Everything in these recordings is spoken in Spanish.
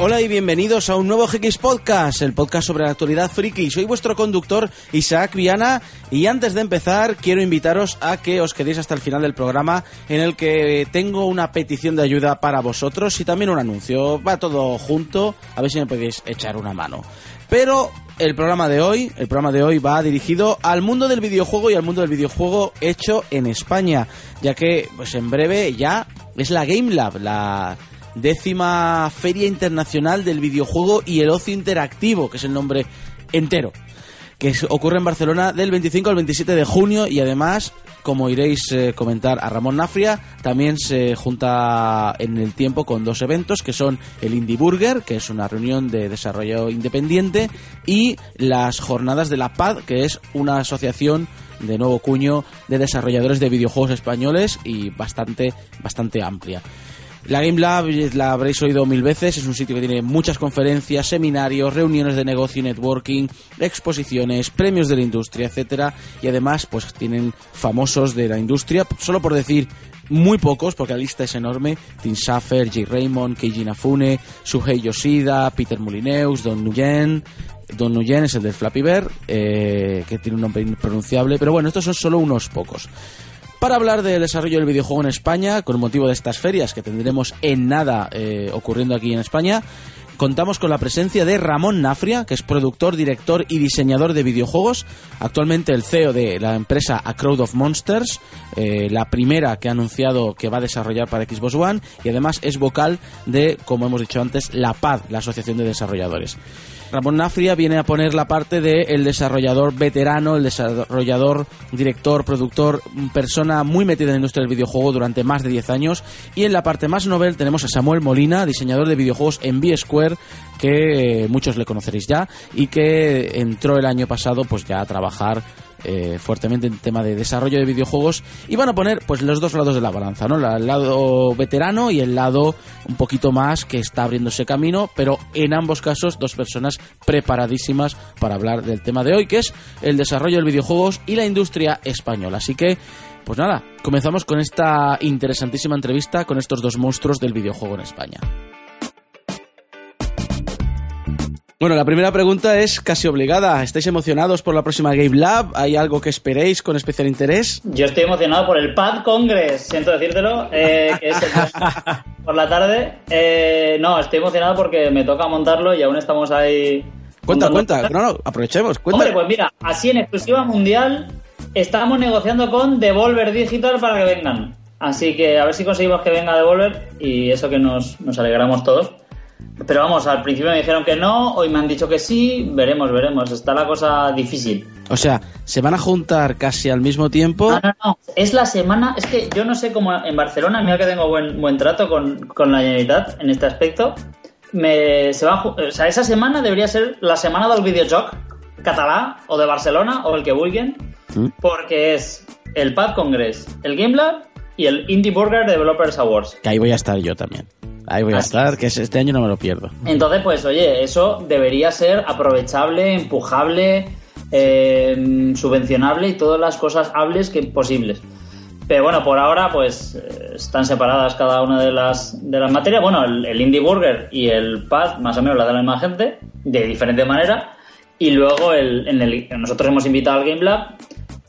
Hola y bienvenidos a un nuevo GX Podcast, el podcast sobre la actualidad friki. Soy vuestro conductor Isaac Viana y antes de empezar quiero invitaros a que os quedéis hasta el final del programa en el que tengo una petición de ayuda para vosotros y también un anuncio. Va todo junto, a ver si me podéis echar una mano. Pero el programa de hoy, el programa de hoy va dirigido al mundo del videojuego y al mundo del videojuego hecho en España, ya que pues en breve ya es la Game Lab, la décima Feria Internacional del Videojuego y el Ocio Interactivo, que es el nombre entero, que ocurre en Barcelona del 25 al 27 de junio y además, como iréis eh, comentar a Ramón Nafria, también se junta en el tiempo con dos eventos que son el Indie Burger, que es una reunión de desarrollo independiente, y las jornadas de la PAD, que es una asociación de nuevo cuño de desarrolladores de videojuegos españoles y bastante, bastante amplia. La Game Lab la habréis oído mil veces, es un sitio que tiene muchas conferencias, seminarios, reuniones de negocio networking, exposiciones, premios de la industria, etcétera, y además pues tienen famosos de la industria, solo por decir muy pocos, porque la lista es enorme, Tim Schafer, Jay Raymond, Keiji Nafune, Suhei Yoshida, Peter Mulineus, Don Nguyen, Don Nguyen es el del Flappy Bear, eh, que tiene un nombre impronunciable, pero bueno, estos son solo unos pocos. Para hablar del desarrollo del videojuego en España, con motivo de estas ferias que tendremos en nada eh, ocurriendo aquí en España, contamos con la presencia de Ramón Nafria, que es productor, director y diseñador de videojuegos, actualmente el CEO de la empresa A Crowd of Monsters, eh, la primera que ha anunciado que va a desarrollar para Xbox One, y además es vocal de, como hemos dicho antes, la PAD, la Asociación de Desarrolladores. Ramón Nafria viene a poner la parte de el desarrollador veterano, el desarrollador, director, productor, persona muy metida en la industria del videojuego durante más de 10 años. Y en la parte más novel tenemos a Samuel Molina, diseñador de videojuegos en B-Square, que eh, muchos le conoceréis ya, y que entró el año pasado pues ya a trabajar eh, fuertemente en tema de desarrollo de videojuegos y van a poner pues los dos lados de la balanza, ¿no? El lado veterano y el lado un poquito más que está abriéndose camino, pero en ambos casos dos personas preparadísimas para hablar del tema de hoy, que es el desarrollo de videojuegos y la industria española. Así que pues nada, comenzamos con esta interesantísima entrevista con estos dos monstruos del videojuego en España. Bueno, la primera pregunta es casi obligada. ¿Estáis emocionados por la próxima Game Lab? ¿Hay algo que esperéis con especial interés? Yo estoy emocionado por el Pad Congress, siento decírtelo, eh, que es por la tarde. Eh, no, estoy emocionado porque me toca montarlo y aún estamos ahí. Cuenta, cuenta, no, no, aprovechemos. Cuenta. Hombre, pues mira, así en exclusiva mundial estamos negociando con Devolver Digital para que vengan. Así que a ver si conseguimos que venga Devolver y eso que nos, nos alegramos todos. Pero vamos, al principio me dijeron que no, hoy me han dicho que sí, veremos, veremos. Está la cosa difícil. O sea, ¿se van a juntar casi al mismo tiempo? No, no, no. Es la semana. Es que yo no sé cómo en Barcelona, mira que tengo buen, buen trato con, con la Generalitat en este aspecto. Me, se va, o sea, esa semana debería ser la semana del videojoc catalá o de Barcelona o el que vulguen, ¿Mm? porque es el Pad Congress, el Game Lab y el Indie Burger Developers Awards. Que ahí voy a estar yo también. Ahí voy a estar, que este año no me lo pierdo. Entonces, pues oye, eso debería ser aprovechable, empujable, eh, subvencionable y todas las cosas hables que posibles. Pero bueno, por ahora pues eh, están separadas cada una de las, de las materias. Bueno, el, Indie Burger y el Pad más o menos la de la misma gente, de diferente manera. Y luego el, en el, nosotros hemos invitado al Game Lab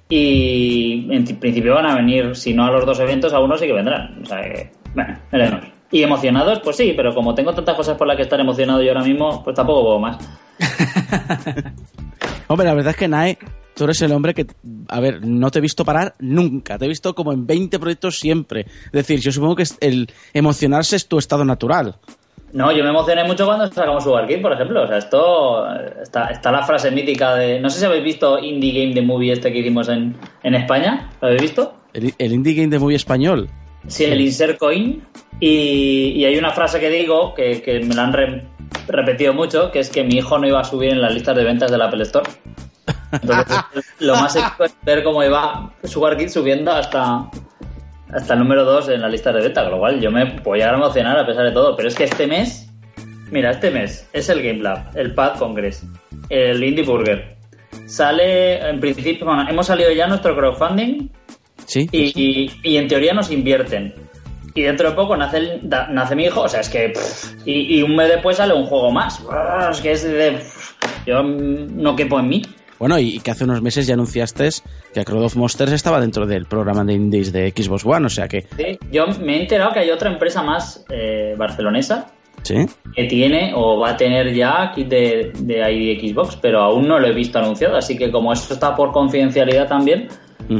y en principio van a venir, si no a los dos eventos, a uno sí que vendrán. O sea que, bueno, veremos. Y emocionados, pues sí, pero como tengo tantas cosas por las que estar emocionado yo ahora mismo, pues tampoco puedo más. Hombre, la verdad es que Nae, tú eres el hombre que, a ver, no te he visto parar nunca, te he visto como en 20 proyectos siempre. Es decir, yo supongo que el emocionarse es tu estado natural. No, yo me emocioné mucho cuando sacamos su Kid, por ejemplo. O sea, esto. Está, está la frase mítica de. No sé si habéis visto Indie Game de Movie este que hicimos en, en España. ¿Lo habéis visto? El, el Indie Game de Movie español. Sí, el Insert Coin. Y, y hay una frase que digo que, que me la han re- repetido mucho, que es que mi hijo no iba a subir en las listas de ventas del Apple Store. Entonces, lo más épico es ver cómo iba Sugar Kid subiendo hasta, hasta el número 2 en la lista de ventas, con lo cual yo me puedo llegar a emocionar a pesar de todo. Pero es que este mes, mira, este mes es el Game Lab, el Pad Congress, el Indie Burger. Sale, en principio, bueno, hemos salido ya nuestro crowdfunding Sí. y, y- y en teoría nos invierten. Y dentro de poco nace, el- da- nace mi hijo, o sea, es que... pff, y, y un mes después sale un juego más. Es que es de... pff, yo no quepo en mí. Bueno, y que hace unos meses ya anunciaste que Crowd of Monsters estaba dentro del programa de indies de Xbox One, o sea que... Sí, Yo me he enterado que hay otra empresa más eh, barcelonesa Sí. que tiene o va a tener ya kit de, de ID Xbox, pero aún no lo he visto anunciado, así que como eso está por confidencialidad también,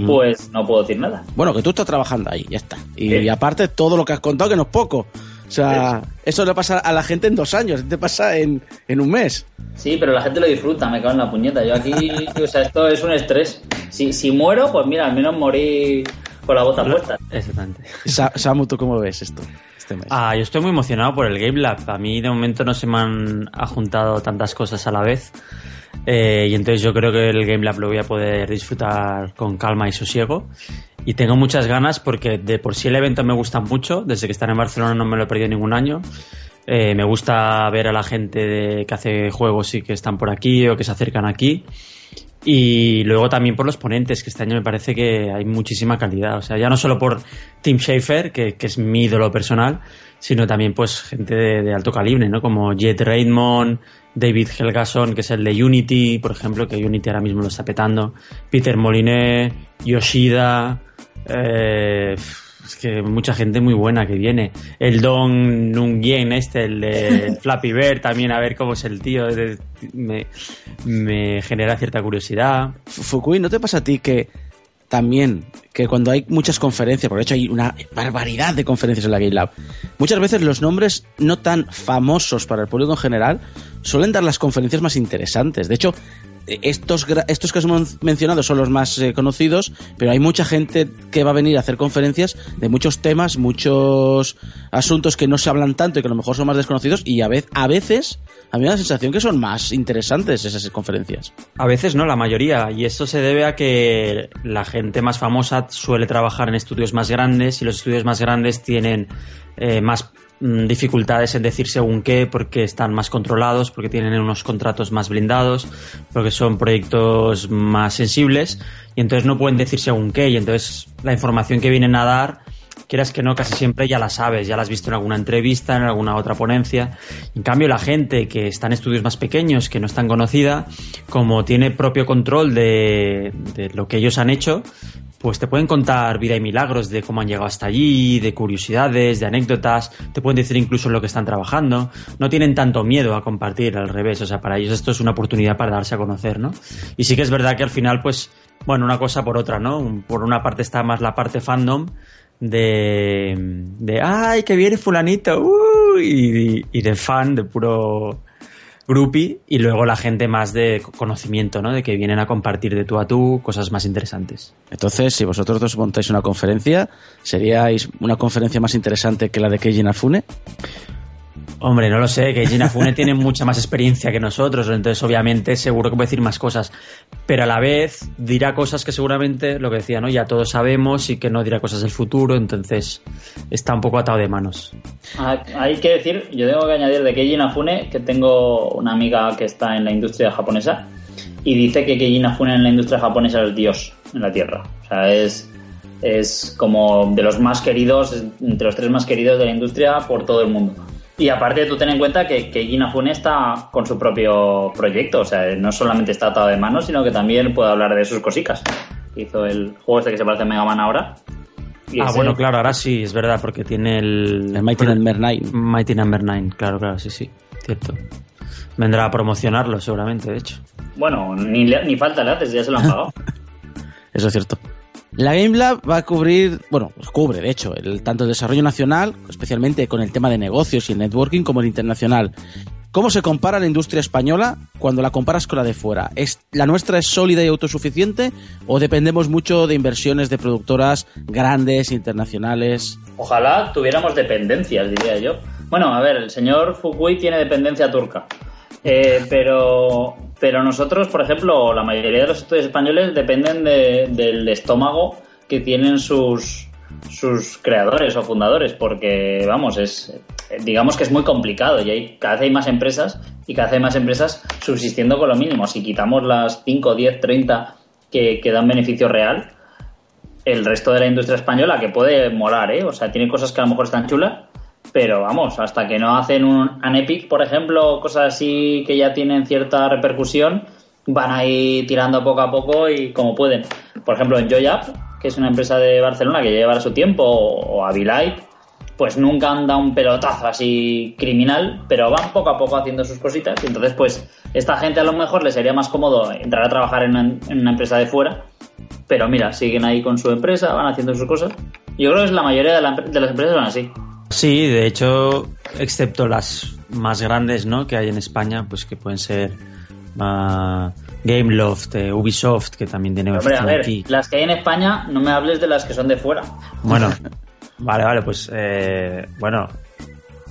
Pues no puedo decir nada. Bueno, que tú estás trabajando ahí, ya está. Y, Sí. aparte todo lo que has contado, que no es poco. O sea, eso le pasa a la gente en dos años, te pasa en, en un mes. Sí, pero la gente lo disfruta, me cago en la puñeta. Yo aquí, o sea, esto es un estrés. Si, si muero, pues mira, al menos morí con la bota puesta. Exactamente. Sa- Samu, ¿tú cómo ves esto? Este. Ah, yo estoy muy emocionado por el Game Lab. A mí de momento no se me han juntado tantas cosas a la vez. Eh, y entonces yo creo que el Game Lab lo voy a poder disfrutar con calma y sosiego. Y tengo muchas ganas porque de por sí el evento me gusta mucho. Desde que están en Barcelona no me lo he perdido ningún año. Eh, me gusta ver a la gente que hace juegos y que están por aquí o que se acercan aquí. Y luego también por los ponentes, que este año me parece que hay muchísima calidad. O sea, ya no solo por Tim Schafer, que, que es mi ídolo personal, sino también pues gente de, alto calibre, ¿no? Como Jet Raymond, David Helgason, que es el de Unity, por ejemplo, que Unity ahora mismo lo está petando, Peter Moliné, Yoshida, eh, es que mucha gente muy buena que viene. El Don Nungyen, este, el de Flappy Bird, también a ver cómo es el tío, me, me genera cierta curiosidad. Fu- Fukui, ¿no te pasa a ti que también, que cuando hay muchas conferencias, porque de hecho hay una barbaridad de conferencias en la Game Lab, muchas veces los nombres no tan famosos para el público en general suelen dar las conferencias más interesantes. De hecho, estos, estos que hemos mencionado son los más eh, conocidos, pero hay mucha gente que va a venir a hacer conferencias de muchos temas, muchos asuntos que no se hablan tanto y que a lo mejor son más desconocidos y a, vez, a veces a mí me da la sensación que son más interesantes esas conferencias. A veces no, la mayoría. Y esto se debe a que la gente más famosa suele trabajar en estudios más grandes y los estudios más grandes tienen eh, más dificultades en decir según qué porque están más controlados, porque tienen unos contratos más blindados, porque son proyectos más sensibles y entonces no pueden decir según qué y entonces la información que vienen a dar quieras que no, casi siempre ya la sabes, ya la has visto en alguna entrevista, en alguna otra ponencia. En cambio, la gente que está en estudios más pequeños, que no es tan conocida, como tiene propio control de, de lo que ellos han hecho, pues te pueden contar vida y milagros de cómo han llegado hasta allí, de curiosidades, de anécdotas, te pueden decir incluso lo que están trabajando. No tienen tanto miedo a compartir, al revés, o sea, para ellos esto es una oportunidad para darse a conocer, ¿no? Y sí que es verdad que al final, pues, bueno, una cosa por otra, ¿no? Por una parte está más la parte fandom de, de ay, que viene fulanito, uh, y de fan, de puro groupie, y luego la gente más de conocimiento, ¿no? De que vienen a compartir de tú a tú cosas más interesantes. Entonces, si vosotros dos montáis una conferencia, ¿seríais una conferencia más interesante que la de Keiji Inafune? Hombre, no lo sé, que Gina Fune tiene mucha más experiencia que nosotros, entonces obviamente seguro que puede decir más cosas, pero a la vez dirá cosas que seguramente, lo que decía, ¿no? Ya todos sabemos y que no dirá cosas del futuro, entonces está un poco atado de manos. Ah, Hay que decir, yo tengo que añadir de Keiji Inafune que tengo una amiga que está en la industria japonesa y dice que Keiji Inafune en la industria japonesa es Dios en la Tierra. O sea, es, es como de los más queridos, entre los tres más queridos de la industria por todo el mundo. Y aparte tú ten en cuenta que, que Inafune está con su propio proyecto, o sea, no solamente está atado de manos, sino que también puede hablar de sus cosicas. Hizo el juego este que se parece a Mega Man ahora. Y ah, ese- bueno, claro, ahora sí, es verdad, porque tiene el... El Mighty Number 9. Mighty Number 9, claro, claro, sí, sí, cierto. Vendrá a promocionarlo seguramente, de hecho. Bueno, ni, le- ni falta le haces, ya se lo han pagado. Eso es cierto. La Game Lab va a cubrir, bueno, pues cubre de hecho, el, tanto el desarrollo nacional, especialmente con el tema de negocios y el networking, como el internacional. ¿Cómo se compara la industria española cuando la comparas con la de fuera? ¿Es, ¿La nuestra es sólida y autosuficiente o dependemos mucho de inversiones de productoras grandes, internacionales? Ojalá tuviéramos dependencias, diría yo. Bueno, a ver, el señor Fukui tiene dependencia turca. Eh, pero, pero nosotros, por ejemplo, la mayoría de los estudios españoles dependen de- del estómago que tienen sus, sus creadores o fundadores, porque vamos, es digamos que es muy complicado y hay, cada vez hay más empresas y cada vez hay más empresas subsistiendo con lo mínimo. Si quitamos las 5, 10, 30 que, que dan beneficio real, el resto de la industria española, que puede molar, ¿eh? O sea, tiene cosas que a lo mejor están chulas, pero vamos, hasta que no hacen un, un Epic, por ejemplo, cosas así que ya tienen cierta repercusión, van a ir tirando poco a poco y como pueden. Por ejemplo, en que es una empresa de Barcelona que lleva su tiempo, o, Avilite, pues nunca han dado un pelotazo así criminal, pero van poco a poco haciendo sus cositas. Y entonces, pues, esta gente a lo mejor les sería más cómodo entrar a trabajar en una, en una empresa de fuera, pero mira, siguen ahí con su empresa, van haciendo sus cosas. Yo creo que es la mayoría de, la- de las empresas son así. Sí, de hecho, excepto las más grandes, ¿no? Que hay en España, pues que pueden ser ah, Gameloft, eh, Ubisoft, que también tiene Hombre, a ver, aquí. las que hay en España, no me hables de las que son de fuera. Bueno, vale, vale, pues eh, bueno,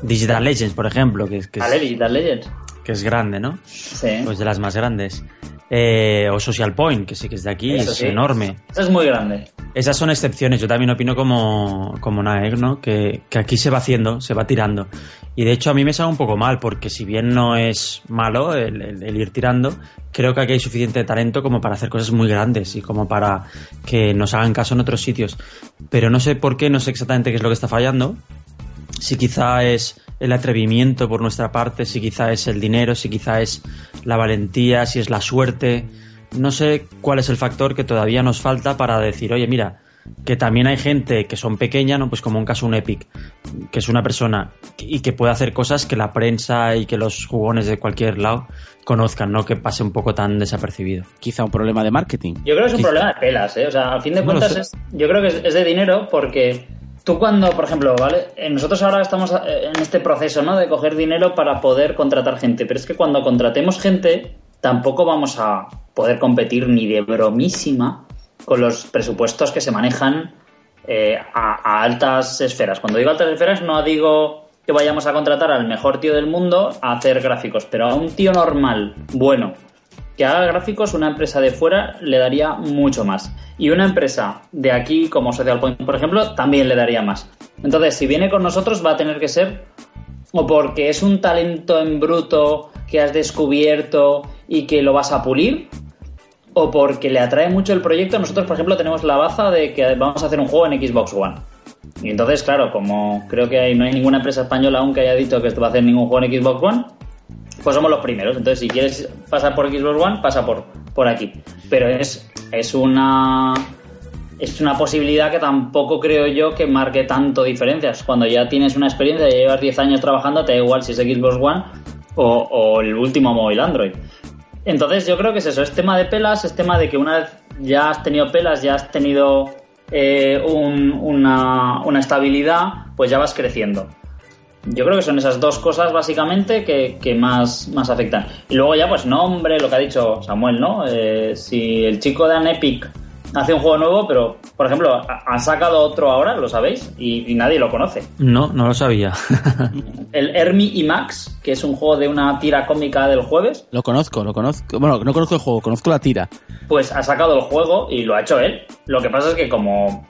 Digital Legends, por ejemplo, que, es- que, Vale, es, Digital Legends. que es grande, ¿no? Sí. Pues de las más grandes. Eh, o Social Point, que sí que es de aquí, Eso es sí. enorme. Es muy grande. Esas son excepciones, yo también opino como, como Naeg, ¿no? Que, que aquí se va haciendo, se va tirando. Y de hecho a mí me sabe un poco mal, porque si bien no es malo el, el- el ir tirando, creo que aquí hay suficiente talento como para hacer cosas muy grandes y como para que nos hagan caso en otros sitios. Pero no sé por qué, no sé exactamente qué es lo que está fallando. Si quizá es el atrevimiento por nuestra parte, si quizá es el dinero, si quizá es la valentía, si es la suerte. No sé cuál es el factor que todavía nos falta para decir, oye, mira, que también hay gente que son pequeñas, ¿no? Pues como un caso un Epic, que es una persona y que puede hacer cosas que la prensa y que los jugones de cualquier lado conozcan, ¿no? Que pase un poco tan desapercibido. Quizá un problema de marketing. Yo creo que es un Quizá- problema de pelas, ¿eh? O sea, al fin de No cuentas, es, yo creo que es, es de dinero porque tú cuando, por ejemplo, ¿vale? Eh, Nosotros ahora estamos eh, en este proceso, ¿no? De coger dinero para poder contratar gente, pero es que cuando contratemos gente tampoco vamos a poder competir ni de bromísima con los presupuestos que se manejan eh, a, a altas esferas. Cuando digo altas esferas no digo que vayamos a contratar al mejor tío del mundo a hacer gráficos, pero a un tío normal, bueno, que haga gráficos, una empresa de fuera le daría mucho más. Y una empresa de aquí, como Social Point, por ejemplo, también le daría más. Entonces, si viene con nosotros, va a tener que ser o porque es un talento en bruto que has descubierto y que lo vas a pulir, o porque le atrae mucho el proyecto. Nosotros, por ejemplo, tenemos la baza de que vamos a hacer un juego en Xbox One. Y entonces, claro, como creo que no hay ninguna empresa española aún que haya dicho que esto va a hacer ningún juego en Xbox One, pues somos los primeros. Entonces, si quieres pasar por Xbox One, pasa por, por aquí. Pero es, es una es una posibilidad que tampoco creo yo que marque tanto diferencias. Cuando ya tienes una experiencia, ya llevas 10 años trabajando, te da igual si es Xbox One o, o el último móvil Android. Entonces yo creo que es eso, es tema de pelas, es tema de que una vez ya has tenido pelas, ya has tenido eh, un- una, una estabilidad, pues ya vas creciendo. Yo creo que son esas dos cosas básicamente que, que más, más afectan. Y luego ya, pues nombre, lo que ha dicho Samuel, ¿no? Eh, si el chico de Anepic hace un juego nuevo, pero, por ejemplo, ha, ha sacado otro ahora, lo sabéis, y, y nadie lo conoce. No, no lo sabía. El Hermi y Max, que es un juego de una tira cómica del jueves, Lo conozco, lo conozco. Bueno, no conozco el juego, conozco la tira. pues ha sacado el juego y lo ha hecho él. Lo que pasa es que como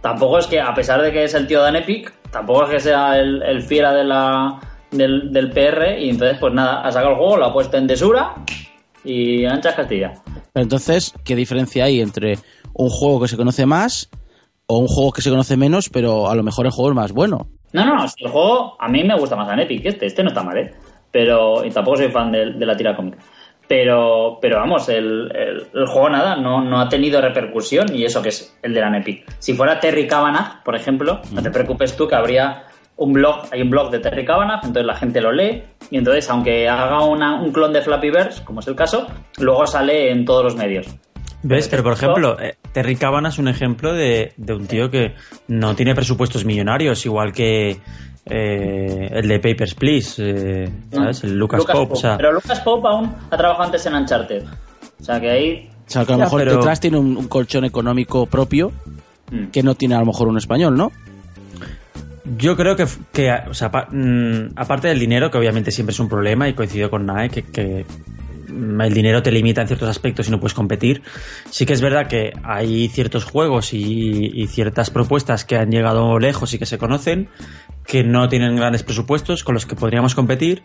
tampoco es que, a pesar de que es el tío de Anepic, tampoco es que sea el, el fiera de la, del, del PR y entonces pues nada, ha sacado el juego, lo ha puesto en desura y anchas Castilla. Pero entonces, ¿qué diferencia hay entre un juego que se conoce más o un juego que se conoce menos, pero a lo mejor el juego es más bueno? No, no, no, si el juego a mí me gusta más Anepic que este, este no está mal, ¿eh? Pero, y tampoco soy fan de, de la tira cómica. Pero, pero vamos, el, el- el juego nada, no, no ha tenido repercusión y eso que es el de la Epic. Si fuera Terry Cavanagh, por ejemplo, no te preocupes tú que habría un blog, hay un blog de Terry Cavanagh, entonces la gente lo lee y entonces aunque haga una- un clon de Flappy Birds, como es el caso, luego sale en todos los medios. ¿Ves? Pero por ejemplo, eh, Terry Cabana es un ejemplo de, de un tío que no tiene presupuestos millonarios, igual que eh, el de Papers, Please, eh, ¿sabes? El Lucas, Lucas Pope. Pope. o sea, Pero Lucas Pope aún ha trabajado antes en Uncharted. O sea que ahí. O sea, que a lo mejor pero- detrás tiene un, un colchón económico propio mm. que no tiene a lo mejor un español, ¿no? Yo creo que, que, o sea, pa- mm, aparte del dinero, que obviamente siempre es un problema, y coincido con Nae, que, que, mm, el dinero te limita en ciertos aspectos y no puedes competir. Sí que es verdad que hay ciertos juegos y, y ciertas propuestas que han llegado lejos y que se conocen, que no tienen grandes presupuestos con los que podríamos competir,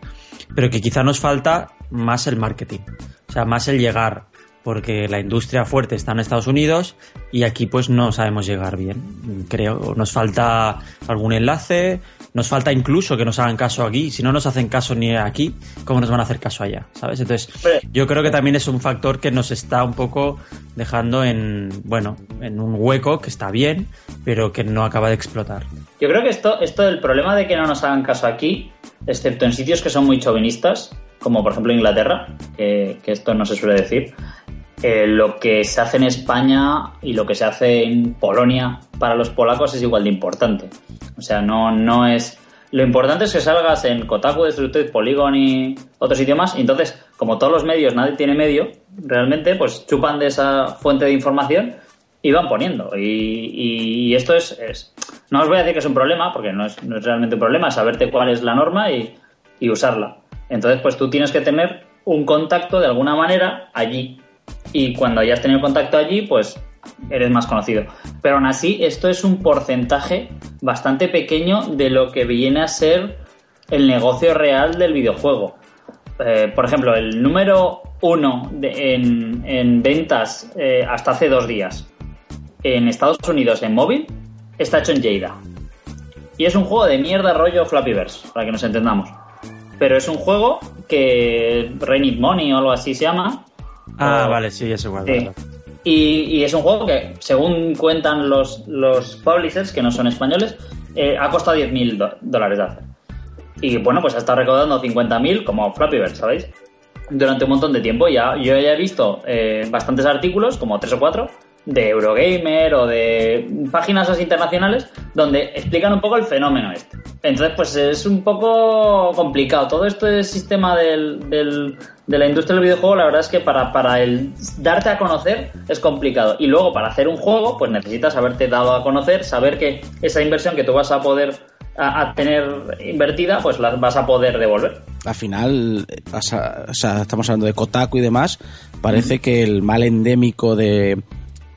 pero que quizá nos falta más el marketing. O sea, más el llegar, porque la industria fuerte está en Estados Unidos y aquí pues no sabemos llegar bien, creo. Nos falta algún enlace, nos falta incluso que nos hagan caso aquí. Si no nos hacen caso ni aquí, ¿cómo nos van a hacer caso allá? ¿Sabes? Entonces, yo creo que también es un factor que nos está un poco dejando en, bueno, en un hueco que está bien, pero que no acaba de explotar. Yo creo que esto, esto del problema de que no nos hagan caso aquí, excepto en sitios que son muy chauvinistas, como por ejemplo Inglaterra, que, que esto no se suele decir, eh, lo que se hace en España y lo que se hace en Polonia para los polacos es igual de importante. O sea, no, no es... Lo importante es que salgas en Kotaku, Destructoid, Polygon y otros idiomas, y entonces, como todos los medios, nadie tiene medio, realmente, pues chupan de esa fuente de información y van poniendo. Y, esto es, No os voy a decir que es un problema, porque no es, no es realmente un problema, saberte cuál es la norma y, y usarla. Entonces, pues tú tienes que tener un contacto de alguna manera allí. Y cuando hayas tenido contacto allí, pues eres más conocido. Pero aún así, esto es un porcentaje bastante pequeño de lo que viene a ser el negocio real del videojuego. Eh, por ejemplo, el número uno en, en ventas eh, hasta hace dos días en Estados Unidos en móvil está hecho en Jada. Y es un juego de mierda rollo Flappyverse, para que nos entendamos. Pero es un juego que Rain It Money o algo así se llama. Ah, O- vale, sí, es igual. Sí. verdad. Y, y es un juego que, según cuentan los, los publishers, que no son españoles, eh, ha costado 10.000 do- dólares de hacer. Y bueno, pues ha estado recaudando 50.000 como Flappyverse, ¿sabéis? Durante un montón de tiempo. Ya, yo ya he visto eh, bastantes artículos, como tres o cuatro, de Eurogamer o de páginas así internacionales, donde explican un poco el fenómeno este. Entonces, pues es un poco complicado. Todo este sistema del, del- de la industria del videojuego, la verdad es que para, para el darte a conocer es complicado. Y luego, para hacer un juego, pues necesitas haberte dado a conocer, saber que esa inversión que tú vas a poder a, a tener invertida, pues la vas a poder devolver. Al final, eh, o sea, estamos hablando de Kotaku y demás, parece que el mal endémico de,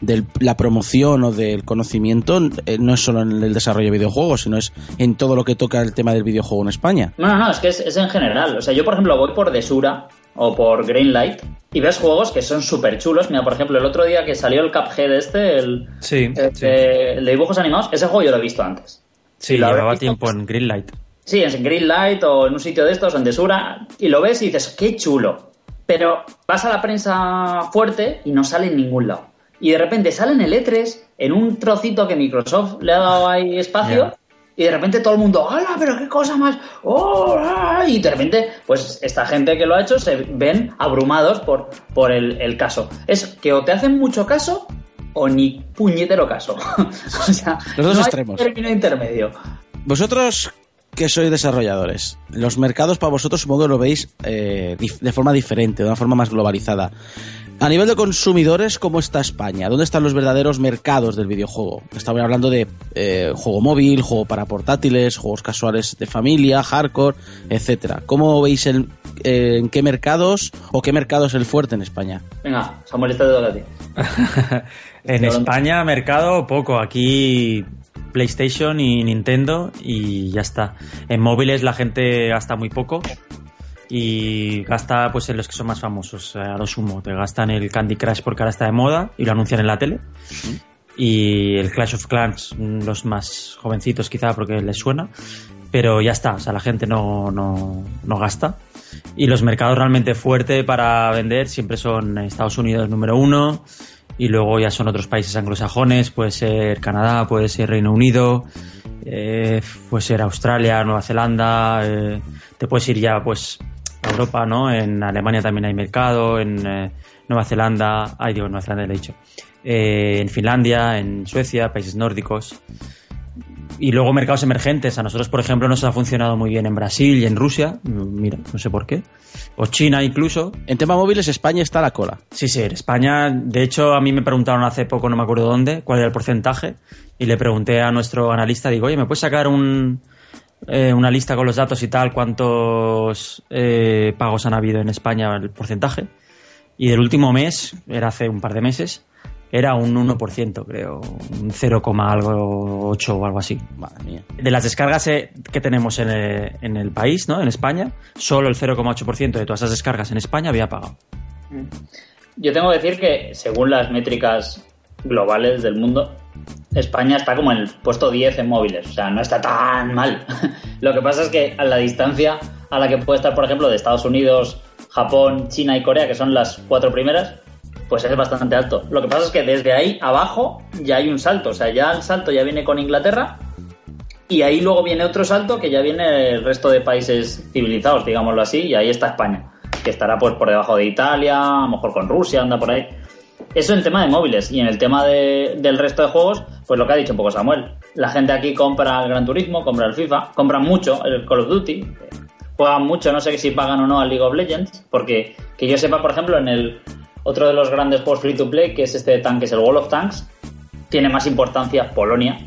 de la promoción o del conocimiento eh, no es solo en el desarrollo de videojuegos, sino es en todo lo que toca el tema del videojuego en España. No, no, no, es que es, es en general. O sea, yo, por ejemplo, voy por Desura o por Greenlight y ves juegos que son súper chulos. Mira, por ejemplo, el otro día que salió el Cuphead este, el, Sí, el sí. de, el de dibujos animados, ese juego yo lo he visto antes. Sí, ¿Lo llevaba tiempo en Greenlight. Sí, en Greenlight o en un sitio de estos, en Desura, y lo ves y dices, qué chulo. Pero vas a la prensa fuerte y no sale en ningún lado. Y de repente sale en el E3, en un trocito que Microsoft le ha dado ahí espacio, y de repente todo el mundo, ¡hala, pero qué cosa más! ¡Oh! ah", Y de repente, pues esta gente que lo ha hecho se ven abrumados por, por el, el caso. Es que o te hacen mucho caso o ni puñetero caso. o sea, Los dos no hay extremos. término intermedio. Vosotros que sois desarrolladores, los mercados para vosotros supongo que lo veis eh, de forma diferente, de una forma más globalizada. A nivel de consumidores, ¿cómo está España? ¿Dónde están los verdaderos mercados del videojuego? Estamos hablando de eh, juego móvil, juego para portátiles, juegos casuales de familia, hardcore, etcétera. ¿Cómo veis el, eh, en qué mercados o qué mercado es el fuerte en España? Venga, Samuel, este dedo a ti. En España, mercado, poco. Aquí PlayStation y Nintendo y ya está. En móviles la gente gasta muy poco y gasta pues en los que son más famosos, eh, a lo sumo. Te gastan el Candy Crush porque ahora está de moda y lo anuncian en la tele. Y el Clash of Clans, mm, los más jovencitos quizá porque les suena. Pero ya está, o sea, la gente no, no, no gasta. Y los mercados realmente fuertes para vender siempre son Estados Unidos número uno, y luego ya son otros países anglosajones, puede ser Canadá, puede ser Reino Unido, eh, puede ser Australia, Nueva Zelanda, eh, te puedes ir ya pues Europa, ¿no? En Alemania también hay mercado, en eh, Nueva Zelanda, ay digo, Nueva Zelanda le he dicho, eh, en Finlandia, en Suecia, países nórdicos. Y luego mercados emergentes. A nosotros, por ejemplo, nos ha funcionado muy bien en Brasil y en Rusia. Mira, no sé por qué. O China incluso. En tema móviles, España está a la cola. Sí, sí, en España. De hecho, a mí me preguntaron hace poco, no me acuerdo dónde, cuál era el porcentaje. Y le pregunté a nuestro analista, digo, oye, ¿me puedes sacar un, eh, una lista con los datos y tal, cuántos eh, pagos han habido en España, el porcentaje? Y del último mes, era hace un par de meses, era un 1%, creo, un 0, algo 8 o algo así. Madre mía. De las descargas eh, que tenemos en el, en el país, ¿no? En España, solo el 0,8% de todas esas descargas en España había pagado. Yo tengo que decir que, según las métricas globales del mundo, España está como en el puesto 10 en móviles, o sea, no está tan mal. Lo que pasa es que a la distancia a la que puede estar, por ejemplo, de Estados Unidos, Japón, China y Corea, que son las cuatro primeras, pues es bastante alto. Lo que pasa es que desde ahí abajo ya hay un salto, o sea, ya el salto ya viene con Inglaterra y ahí luego viene otro salto que ya viene el resto de países civilizados, digámoslo así, y ahí está España, que estará pues por debajo de Italia, a lo mejor con Rusia, anda por ahí. Eso en tema de móviles y en el tema de, del resto de juegos, pues lo que ha dicho un poco Samuel. La gente aquí compra el Gran Turismo, compra el FIFA, compran mucho el Call of Duty, juegan mucho, no sé si pagan o no al League of Legends, porque que yo sepa, por ejemplo, en el otro de los grandes juegos free to play, que es este de tanques, el Wall of Tanks, tiene más importancia Polonia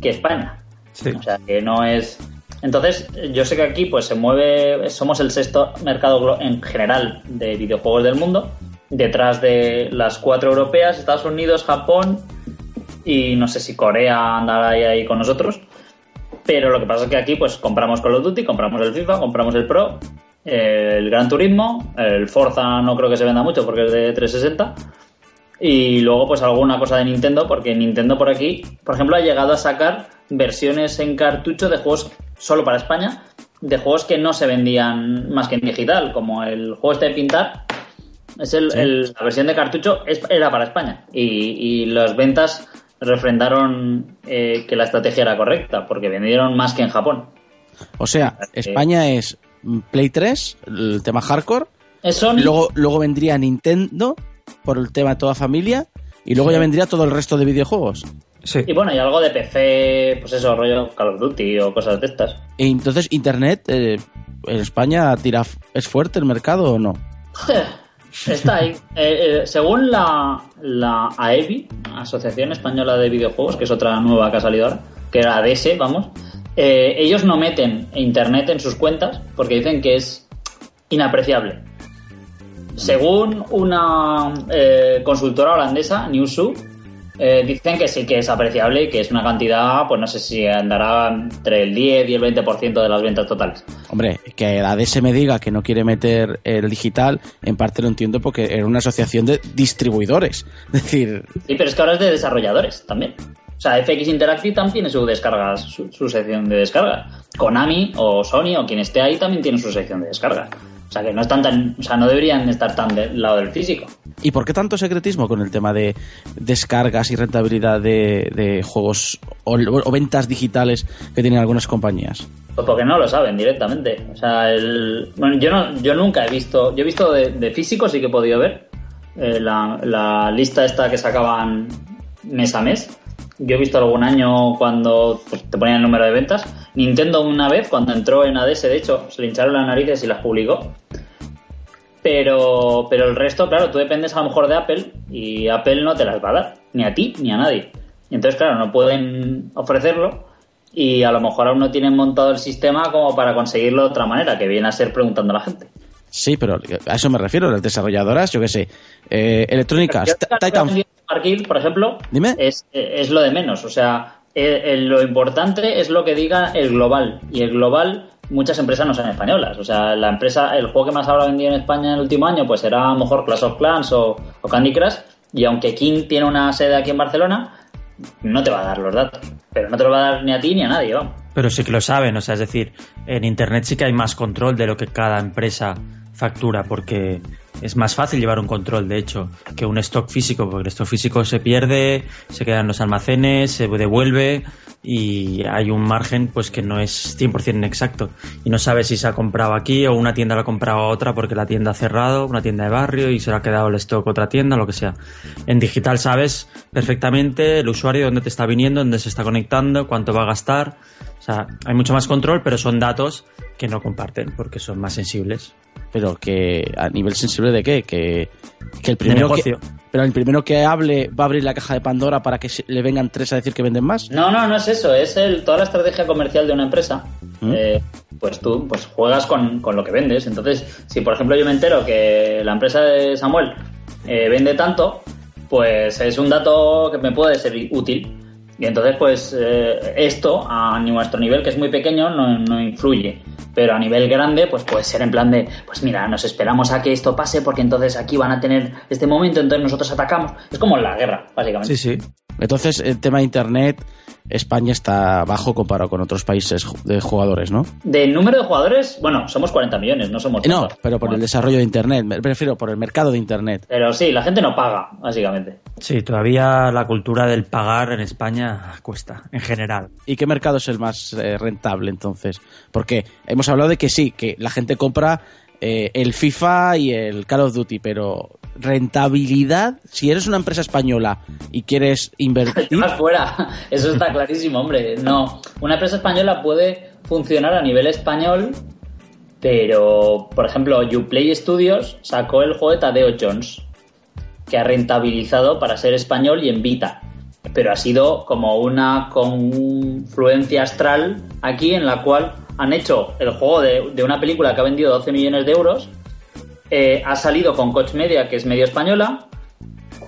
que España. Sí. O sea, que no es... Entonces, yo sé que aquí pues se mueve, somos el sexto mercado en general de videojuegos del mundo, detrás de las cuatro europeas, Estados Unidos, Japón y no sé si Corea andará ahí, ahí con nosotros. Pero lo que pasa es que aquí pues compramos Call of Duty, compramos el FIFA, compramos el Pro, el Gran Turismo, el Forza no creo que se venda mucho porque es de 360 y luego pues alguna cosa de Nintendo porque Nintendo por aquí, por ejemplo, ha llegado a sacar versiones en cartucho de juegos solo para España, de juegos que no se vendían más que en digital, como el juego este de pintar. Es el, el- la versión de cartucho es- era para España y, y las ventas refrendaron eh, que la estrategia era correcta porque vendieron más que en Japón. O sea, España es mm, Play 3, el tema hardcore, Es Sony. luego, luego vendría Nintendo por el tema de toda familia y luego ya vendría todo el resto de videojuegos. Sí. Y bueno, y algo de PC, pues eso, rollo Call of Duty o cosas de estas. E entonces, Internet, eh, en España tira, ¿es fuerte el mercado o no? Está ahí. Eh, eh, según la, la AEBI, Asociación Española de Videojuegos, que es otra nueva que ha salido ahora, que era ADS, vamos, eh, ellos no meten internet en sus cuentas porque dicen que es inapreciable. Según una consultora holandesa, Newzoo, eh, dicen que sí que es apreciable y que es una cantidad, pues no sé si andará entre el 10 y el 20% de las ventas totales. Hombre, que la ADS me diga que no quiere meter el digital, en parte lo entiendo porque era una asociación de distribuidores. Es decir, Sí, pero es que ahora es de desarrolladores también. O sea, FX Interactive también tiene su descarga, su, su sección de descarga. Konami o Sony o quien esté ahí también tiene su sección de descarga. O sea, que no están tan, o sea, no deberían estar tan del lado del físico. ¿y por qué tanto secretismo con el tema de descargas y rentabilidad de, de juegos o, o ventas digitales que tienen algunas compañías? Pues porque no lo saben directamente. O sea, el, bueno, yo, no, yo nunca he visto, yo he visto de, de físico, sí que he podido ver eh, la, la lista esta que sacaban mes a mes. Yo he visto algún año cuando te ponían el número de ventas. Nintendo una vez, cuando entró en ADS, de hecho, se le hincharon las narices y las publicó. Pero, pero el resto, claro, tú dependes a lo mejor de Apple y Apple no te las va a dar, ni a ti ni a nadie. Y entonces, claro, no pueden ofrecerlo y a lo mejor aún no tienen montado el sistema como para conseguirlo de otra manera, que viene a ser preguntando a la gente. Sí, pero a eso me refiero, las desarrolladoras, yo qué sé, eh, que Titan... Por ejemplo, Dime. Es, es lo de menos. O sea, eh, eh, lo importante es lo que diga el global. Y el global, muchas empresas no son españolas. O sea, la empresa, el juego que más habrá vendido en España en el último año, pues será a lo mejor Clash of Clans o, o Candy Crush. Y aunque King tiene una sede aquí en Barcelona, no te va a dar los datos. Pero no te lo va a dar ni a ti ni a nadie, vamos. Pero sí que lo saben, o sea, es decir, en Internet sí que hay más control de lo que cada empresa factura, porque es más fácil llevar un control, de hecho, que un stock físico, porque el stock físico se pierde, se queda en los almacenes, se devuelve y hay un margen pues que no es 100% exacto y no sabes si se ha comprado aquí o una tienda la ha comprado a otra porque la tienda ha cerrado, una tienda de barrio y se le ha quedado el stock a otra tienda, lo que sea. En digital sabes perfectamente el usuario dónde te está viniendo, dónde se está conectando, cuánto va a gastar. O sea, hay mucho más control, pero son datos que no comparten porque son más sensibles. Pero que a nivel sensible de qué? Que, que el primero que, pero el primero que hable va a abrir la caja de Pandora para que se- le vengan tres a decir que venden más. No, no, no es eso, es el, toda la estrategia comercial de una empresa. ¿Mm? Eh, pues tú pues juegas con, con lo que vendes. Entonces, si por ejemplo yo me entero que la empresa de Samuel eh, vende tanto, pues es un dato que me puede ser útil. Y entonces, pues eh, esto a nuestro nivel, que es muy pequeño, no, no influye. Pero a nivel grande, pues puede ser en plan de, pues mira, nos esperamos a que esto pase porque entonces aquí van a tener este momento, entonces nosotros atacamos. Es como la guerra, básicamente. sí. Entonces, el tema de Internet, España está bajo comparado con otros países de jugadores, ¿no? De número de jugadores, bueno, somos 40 millones, no somos No, tantos. pero por el desarrollo de Internet, me prefiero por el mercado de Internet. Pero sí, la gente no paga, básicamente. Sí, todavía la cultura del pagar en España cuesta, en general. ¿Y qué mercado es el más eh, rentable entonces? Porque hemos hablado de que sí, que la gente compra eh, el FIFA y el Call of Duty, pero rentabilidad, si eres una empresa española y quieres invertir, Más eso está clarísimo, hombre. No, una empresa española puede funcionar a nivel español, pero, por ejemplo, Uplay Studios sacó el juego de Tadeo Jones, que ha rentabilizado para ser español y en Vita. Pero ha sido como una confluencia astral aquí en la cual han hecho el juego de una película que ha vendido 12 millones de euros, eh, ha salido con Coach Media, que es medio española,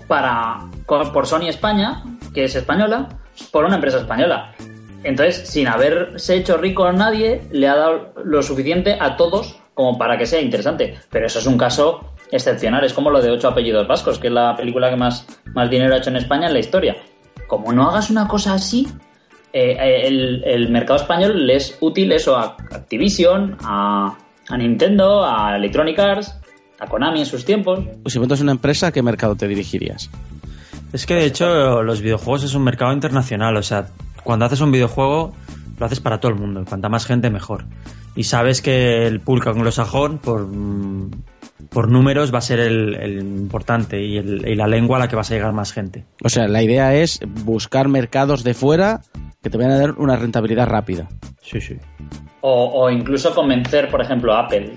para por Sony España, que es española, por una empresa española. Entonces, sin haberse hecho rico a nadie, le ha dado lo suficiente a todos como para que sea interesante. Pero eso es un caso excepcional, es como lo de Ocho Apellidos Vascos, que es la película que más, más dinero ha hecho en España en la historia. Como no hagas una cosa así, eh, eh, el, mercado español le es útil eso a Activision, a Nintendo, a Electronic Arts, a Konami en sus tiempos. pues si montas una empresa, ¿a qué mercado te dirigirías? Es que de hecho los videojuegos es un mercado internacional, o sea, cuando haces un videojuego lo haces para todo el mundo, cuanta más gente mejor. Y sabes que el público anglosajón por, mm, por números va a ser el, el importante y, el- y la lengua a la que vas a llegar más gente. O sea, la idea es buscar mercados de fuera que te vayan a dar una rentabilidad rápida. Sí, sí. O, o incluso convencer, por ejemplo, a Apple.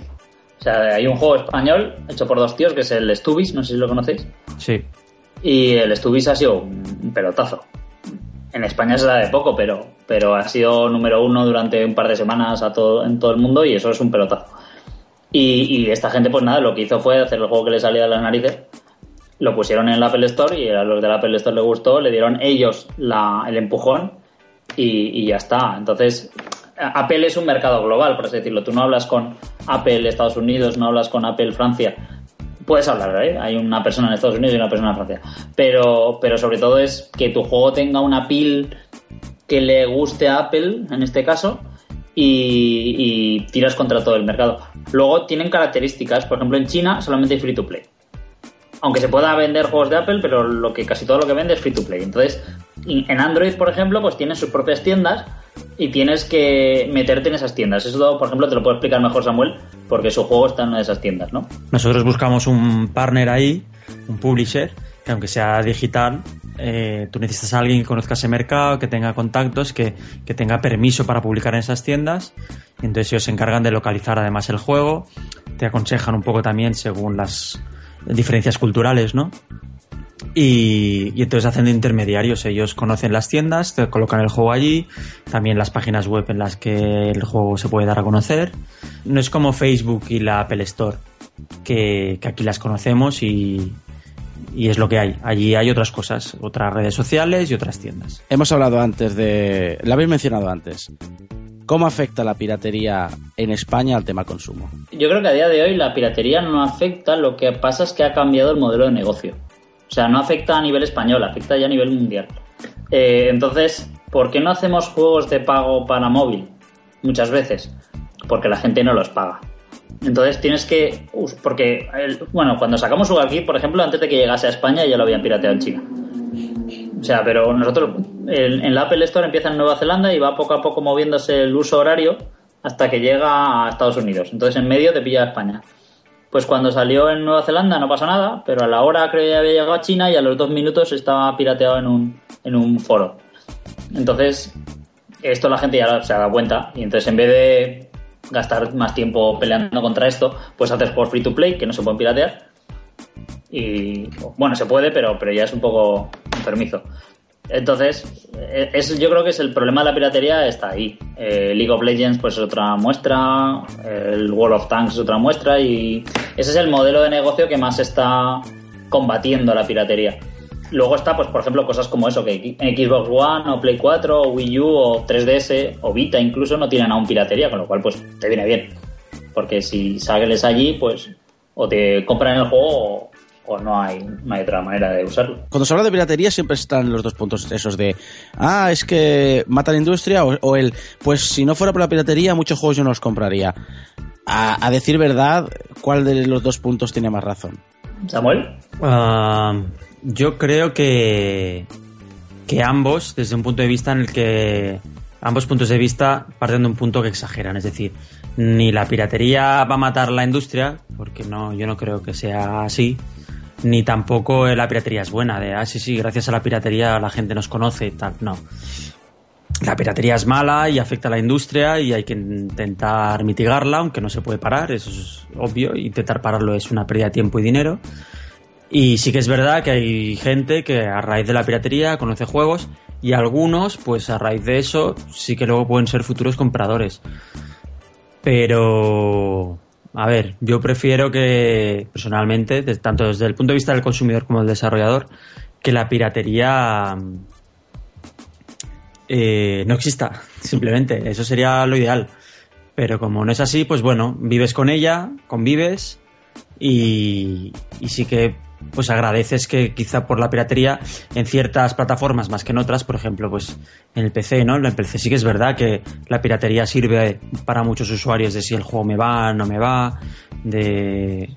O sea, hay un juego español hecho por dos tíos que es el Stubis, no sé si lo conocéis. Sí. Y el Stubis ha sido un pelotazo. En España se da de poco, pero, pero ha sido número uno durante un par de semanas a todo, en todo el mundo y eso es un pelotazo. Y, y esta gente, pues nada, lo que hizo fue hacer el juego que le salía de las narices. Lo pusieron en el Apple Store y a los del Apple Store le gustó, le dieron ellos la, el empujón y, y ya está. Entonces, Apple es un mercado global, por así decirlo. Tú no hablas con Apple Estados Unidos, no hablas con Apple Francia. Puedes hablar, ¿eh? Hay una persona en Estados Unidos y una persona en Francia. Pero, pero sobre todo es que tu juego tenga una pil que le guste a Apple, en este caso, y, y tiras contra todo el mercado. Luego tienen características, por ejemplo, en China solamente hay free to play. Aunque se pueda vender juegos de Apple, pero lo que casi todo lo que vende es free to play. Entonces, en Android, por ejemplo, pues tienes sus propias tiendas y tienes que meterte en esas tiendas. Eso, por ejemplo, te lo puede explicar mejor Samuel, porque su juego está en una de esas tiendas, ¿no? Nosotros buscamos un partner ahí, un publisher, que aunque sea digital, eh, tú necesitas a alguien que conozca ese mercado, que tenga contactos, que, que tenga permiso para publicar en esas tiendas. Y entonces ellos se encargan de localizar además el juego, te aconsejan un poco también según las diferencias culturales, ¿no? Y, y entonces hacen de intermediarios. Ellos conocen las tiendas, te colocan el juego allí, también las páginas web en las que el juego se puede dar a conocer. No es como Facebook y la Apple Store, que, que aquí las conocemos y, y es lo que hay. Allí hay otras cosas, otras redes sociales y otras tiendas. Hemos hablado antes de... Lo habéis mencionado antes. ¿Cómo afecta la piratería en España al tema consumo? Yo creo que a día de hoy la piratería no afecta, lo que pasa es que ha cambiado el modelo de negocio. O sea, no afecta a nivel español, afecta ya a nivel mundial. Eh, entonces, ¿por qué no hacemos juegos de pago para móvil? Muchas veces. Porque la gente no los paga. Entonces tienes que. Porque, bueno, cuando sacamos aquí, por ejemplo, antes de que llegase a España ya lo habían pirateado en China. O sea, pero nosotros en, la Apple Store empieza en Nueva Zelanda y va poco a poco moviéndose el uso horario hasta que llega a Estados Unidos. Entonces en medio te pilla a España. Pues cuando salió en Nueva Zelanda no pasa nada, pero a la hora creo que había llegado a China y a los dos minutos estaba pirateado en un, en un foro. Entonces, esto la gente ya se ha dado cuenta y entonces en vez de gastar más tiempo peleando contra esto, pues haces por free to play, que no se pueden piratear, y bueno, se puede, pero, pero ya es un poco enfermizo. Entonces, e, es, yo creo que es el problema de la piratería está ahí. Eh, League of Legends pues es otra muestra, el World of Tanks es otra muestra y ese es el modelo de negocio que más está combatiendo la piratería. Luego está, pues por ejemplo, cosas como eso, que Xbox One o Play 4 o Wii U o 3DS o Vita incluso no tienen aún piratería, con lo cual pues te viene bien. Porque si sales allí, pues o te compran el juego o no hay, no hay otra manera de usarlo. Cuando se habla de piratería siempre están los dos puntos esos de, ah, es que mata la industria o, el, pues si no fuera por la piratería muchos juegos yo no los compraría. A, decir verdad, ¿cuál de los dos puntos tiene más razón? Samuel. Ah, yo creo que, que ambos, desde un punto de vista en el que ambos puntos de vista parten de un punto que exageran, es decir, ni la piratería va a matar la industria, porque no, yo no creo que sea así, ni tampoco la piratería es buena, de, ah, sí, sí, gracias a la piratería la gente nos conoce, tal, no. La piratería es mala y afecta a la industria y hay que intentar mitigarla, aunque no se puede parar, eso es obvio, intentar pararlo es una pérdida de tiempo y dinero. Y sí que es verdad que hay gente que a raíz de la piratería conoce juegos y algunos, pues a raíz de eso, sí que luego pueden ser futuros compradores. Pero a ver, yo prefiero que, personalmente, tanto desde el punto de vista del consumidor como del desarrollador, que la piratería eh, no exista, simplemente. Eso sería lo ideal. Pero como no es así, pues bueno, vives con ella, convives y, sí que pues agradeces que quizá por la piratería en ciertas plataformas más que en otras, por ejemplo, pues en el PC, ¿no? En el PC sí que es verdad que la piratería sirve para muchos usuarios de si el juego me va, no me va, de,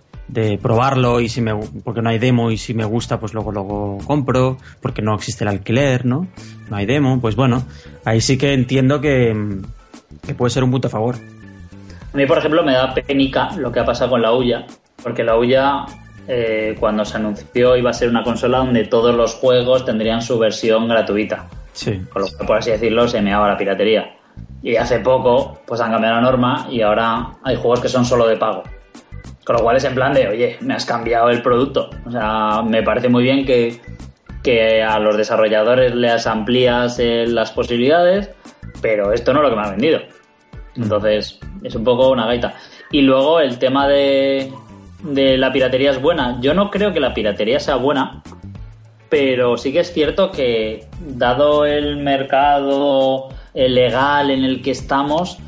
probarlo y si me porque no hay demo y si me gusta pues luego luego compro porque no existe el alquiler no no hay demo pues bueno ahí sí que entiendo que, puede ser un punto a favor. A mí por ejemplo me da penica lo que ha pasado con la Uya porque la Uya eh, cuando se anunció iba a ser una consola donde todos los juegos tendrían su versión gratuita. Sí. Con lo que, por así decirlo, se meaba la piratería. Y hace poco, pues han cambiado la norma y ahora hay juegos que son solo de pago. Con lo cual es en plan de, oye, me has cambiado el producto. O sea, me parece muy bien que, que a los desarrolladores les amplías eh, las posibilidades, pero esto no es lo que me ha vendido. Entonces, es un poco una gaita. Y luego el tema de, de la piratería es buena. Yo no creo que la piratería sea buena, pero sí que es cierto que dado el mercado legal en el que estamos,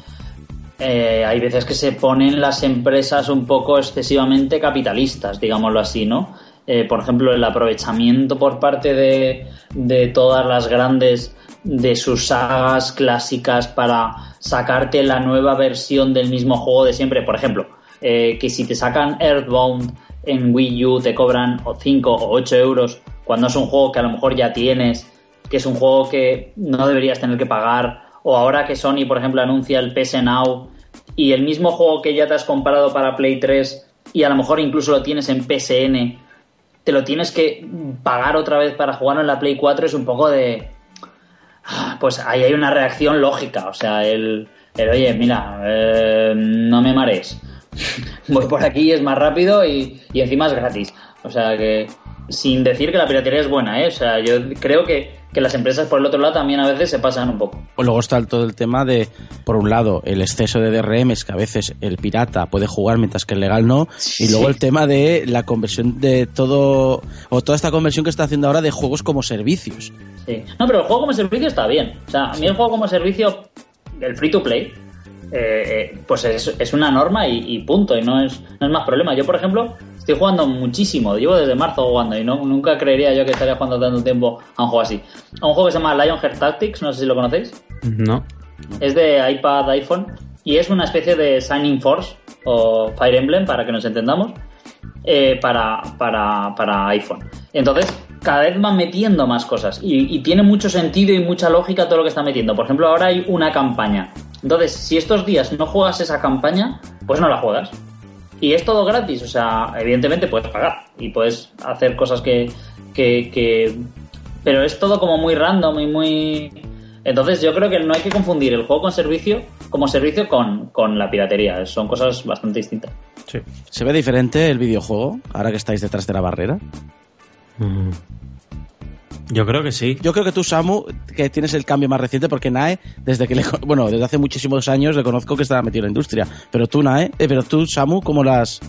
eh, hay veces que se ponen las empresas un poco excesivamente capitalistas, digámoslo así, ¿no? Eh, por ejemplo, el aprovechamiento por parte de, de todas las grandes de sus sagas clásicas para sacarte la nueva versión del mismo juego de siempre. Por ejemplo, eh, que si te sacan Earthbound en Wii U te cobran 5 o 8 euros cuando es un juego que a lo mejor ya tienes, que es un juego que no deberías tener que pagar, o ahora que Sony, por ejemplo, anuncia el PS Now y el mismo juego que ya te has comprado para Play 3 y a lo mejor incluso lo tienes en PSN, te lo tienes que pagar otra vez para jugarlo en la Play 4 es un poco de... Ah, pues ahí hay una reacción lógica, o sea, el, oye, mira, eh, no me marees voy por aquí, es más rápido y, encima es gratis. O sea que, sin decir que la piratería es buena, ¿eh? O sea, yo creo que, las empresas por el otro lado también a veces se pasan un poco. Luego está todo el tema de, por un lado, el exceso de DRMs que a veces el pirata puede jugar mientras que el legal no, y luego el tema de la conversión de todo, o toda esta conversión que está haciendo ahora de juegos como servicios. Sí. No, pero el juego como servicio está bien. O sea, a mí el juego como servicio, el free to play, eh, eh, pues es, una norma y, punto, y no es, no es más problema. Yo, por ejemplo, estoy jugando muchísimo, llevo desde marzo jugando y no, nunca creería yo que estaría jugando tanto tiempo a un juego así. A un juego que se llama Lionheart Tactics, no sé si lo conocéis. No. Es de iPad, iPhone y es una especie de Signing Force o Fire Emblem, para que nos entendamos, eh, para, para, para iPhone. Entonces, cada vez van metiendo más cosas y, y, tiene mucho sentido y mucha lógica todo lo que está metiendo. Por ejemplo, ahora hay una campaña. Entonces, si estos días no juegas esa campaña, pues no la juegas. Y es todo gratis, o sea, evidentemente puedes pagar y puedes hacer cosas que, que, que... Pero es todo como muy random y muy... Entonces yo creo que no hay que confundir el juego con servicio como servicio con, con la piratería. Son cosas bastante distintas. Sí. ¿Se ve diferente el videojuego ahora que estáis detrás de la barrera? Mm. Yo creo que sí. Yo creo que tú, Samu, que tienes el cambio más reciente, porque Nae, desde que le, bueno, desde hace muchísimos años le conozco que estaba metido en la industria. Pero tú, Nae, eh, pero tú, Samu, ¿cómo lo has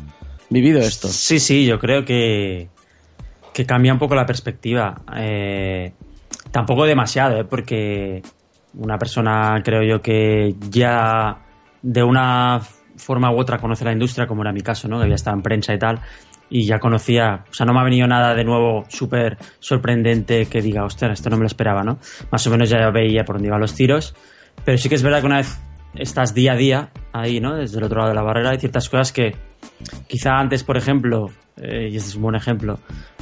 vivido esto? Sí, sí, yo creo que, que cambia un poco la perspectiva. Eh, tampoco demasiado, ¿eh? porque una persona, creo yo, que ya de una forma u otra conoce la industria, como era mi caso, ¿no? Que ya estaba en prensa y tal, y ya conocía, o sea, no me ha venido nada de nuevo súper sorprendente que diga, ostras, esto no me lo esperaba, ¿no? Más o menos ya veía por dónde iban los tiros, pero sí que es verdad que una vez estás día a día ahí, ¿no? Desde el otro lado de la barrera, hay ciertas cosas que quizá antes, por ejemplo, eh, y este es un buen ejemplo,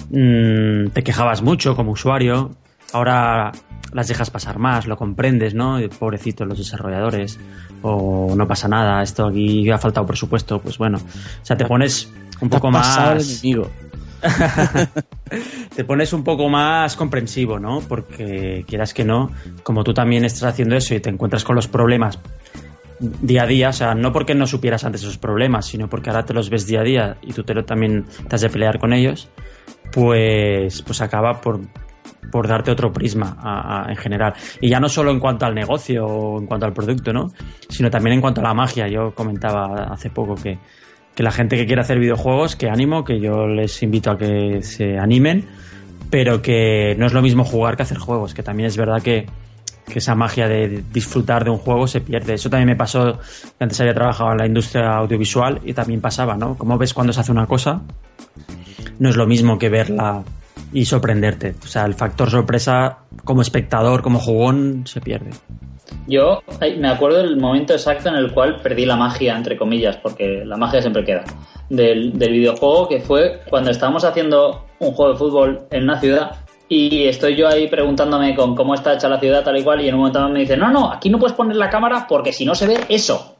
mmm, te quejabas mucho como usuario, ahora las dejas pasar más, lo comprendes, ¿no? Pobrecitos los desarrolladores, o no pasa nada, esto aquí ha faltado presupuesto, pues bueno, o sea, te pones un poco más. te pones un poco más comprensivo, ¿no? Porque quieras que no, como tú también estás haciendo eso y te encuentras con los problemas día a día, o sea, no porque no supieras antes esos problemas, sino porque ahora te los ves día a día y tú te lo, también te has de pelear con ellos, pues, pues acaba por, por darte otro prisma a, a, en general. Y ya no solo en cuanto al negocio o en cuanto al producto, ¿no? Sino también en cuanto a la magia. Yo comentaba hace poco que, que la gente que quiere hacer videojuegos, que ánimo, que yo les invito a que se animen, pero que no es lo mismo jugar que hacer juegos, que también es verdad que, que esa magia de disfrutar de un juego se pierde. Eso también me pasó, antes había trabajado en la industria audiovisual y también pasaba, ¿no? Como ves cuando se hace una cosa, no es lo mismo que verla y sorprenderte. O sea, el factor sorpresa como espectador, como jugón, se pierde. Yo me acuerdo del momento exacto en el cual perdí la magia, entre comillas, porque la magia siempre queda, del, del, videojuego, que fue cuando estábamos haciendo un juego de fútbol en una ciudad y estoy yo ahí preguntándome con cómo está hecha la ciudad tal y cual y en un momento me dice, no, no, aquí no puedes poner la cámara porque si no se ve eso.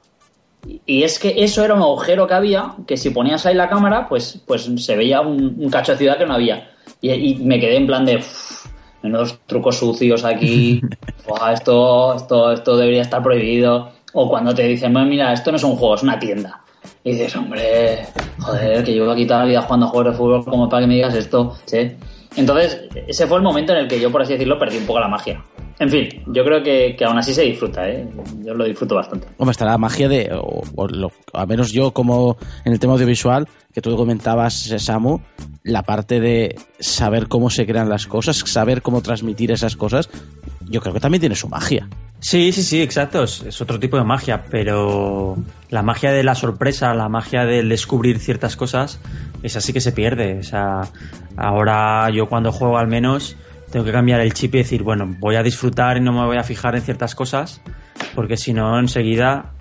Y es que eso era un agujero que había, que si ponías ahí la cámara, pues, pues se veía un, un cacho de ciudad que no había. Y, y me quedé en plan de... Uff, menos trucos sucios aquí, esto, esto, esto debería estar prohibido. O cuando te dicen, bueno, mira, esto no es un juego, es una tienda. Y dices, hombre, joder, que llevo aquí toda la vida jugando a juegos de fútbol como para que me digas esto. ¿sí? Entonces, ese fue el momento en el que yo, por así decirlo, perdí un poco la magia. En fin, yo creo que, que aún así se disfruta, ¿eh? Yo lo disfruto bastante. Hombre, está la magia de, o, o lo, a menos yo como en el tema audiovisual, que tú comentabas, Samu, la parte de saber cómo se crean las cosas, saber cómo transmitir esas cosas, yo creo que también tiene su magia. Sí, sí, sí, exacto. Es, es, otro tipo de magia, pero la magia de la sorpresa, la magia del descubrir ciertas cosas, esa sí que se pierde. O sea, ahora yo cuando juego al menos tengo que cambiar el chip y decir, bueno, voy a disfrutar y no me voy a fijar en ciertas cosas, porque si no, enseguida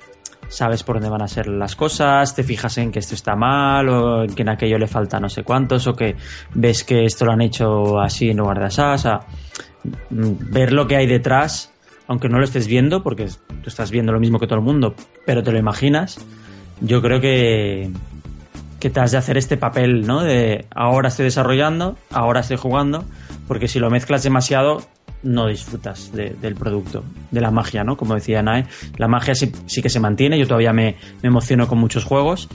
sabes por dónde van a ser las cosas, te fijas en que esto está mal o en que en aquello le falta no sé cuántos o que ves que esto lo han hecho así en lugar de o sea, ver lo que hay detrás, aunque no lo estés viendo, porque tú estás viendo lo mismo que todo el mundo, pero te lo imaginas, yo creo que, que te has de hacer este papel, ¿no? De ahora estoy desarrollando, ahora estoy jugando, porque si lo mezclas demasiado, no disfrutas de, del producto, de la magia, ¿no? Como decía Nae, la magia sí, que se mantiene, yo todavía me, me, emociono con muchos juegos,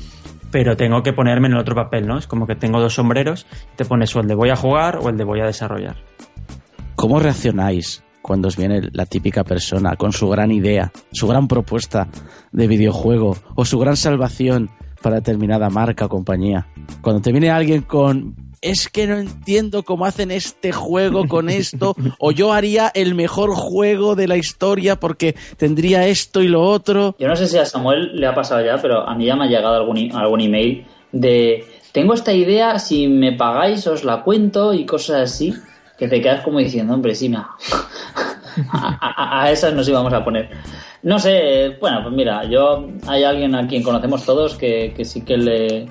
pero tengo que ponerme en el otro papel, ¿no? Es como que tengo dos sombreros, te pones o el de voy a jugar o el de voy a desarrollar. ¿Cómo reaccionáis cuando os viene la típica persona con su gran idea, su gran propuesta de videojuego o su gran salvación para determinada marca o compañía? Cuando te viene alguien con es que no entiendo cómo hacen este juego con esto, o yo haría el mejor juego de la historia porque tendría esto y lo otro. Yo no sé si a Samuel le ha pasado ya, pero a mí ya me ha llegado algún, algún email de tengo esta idea, si me pagáis os la cuento y cosas así, que te quedas como diciendo, hombre, sí, me a, esas nos íbamos a poner. No sé, bueno, pues mira, yo hay alguien a quien conocemos todos que, que sí que le,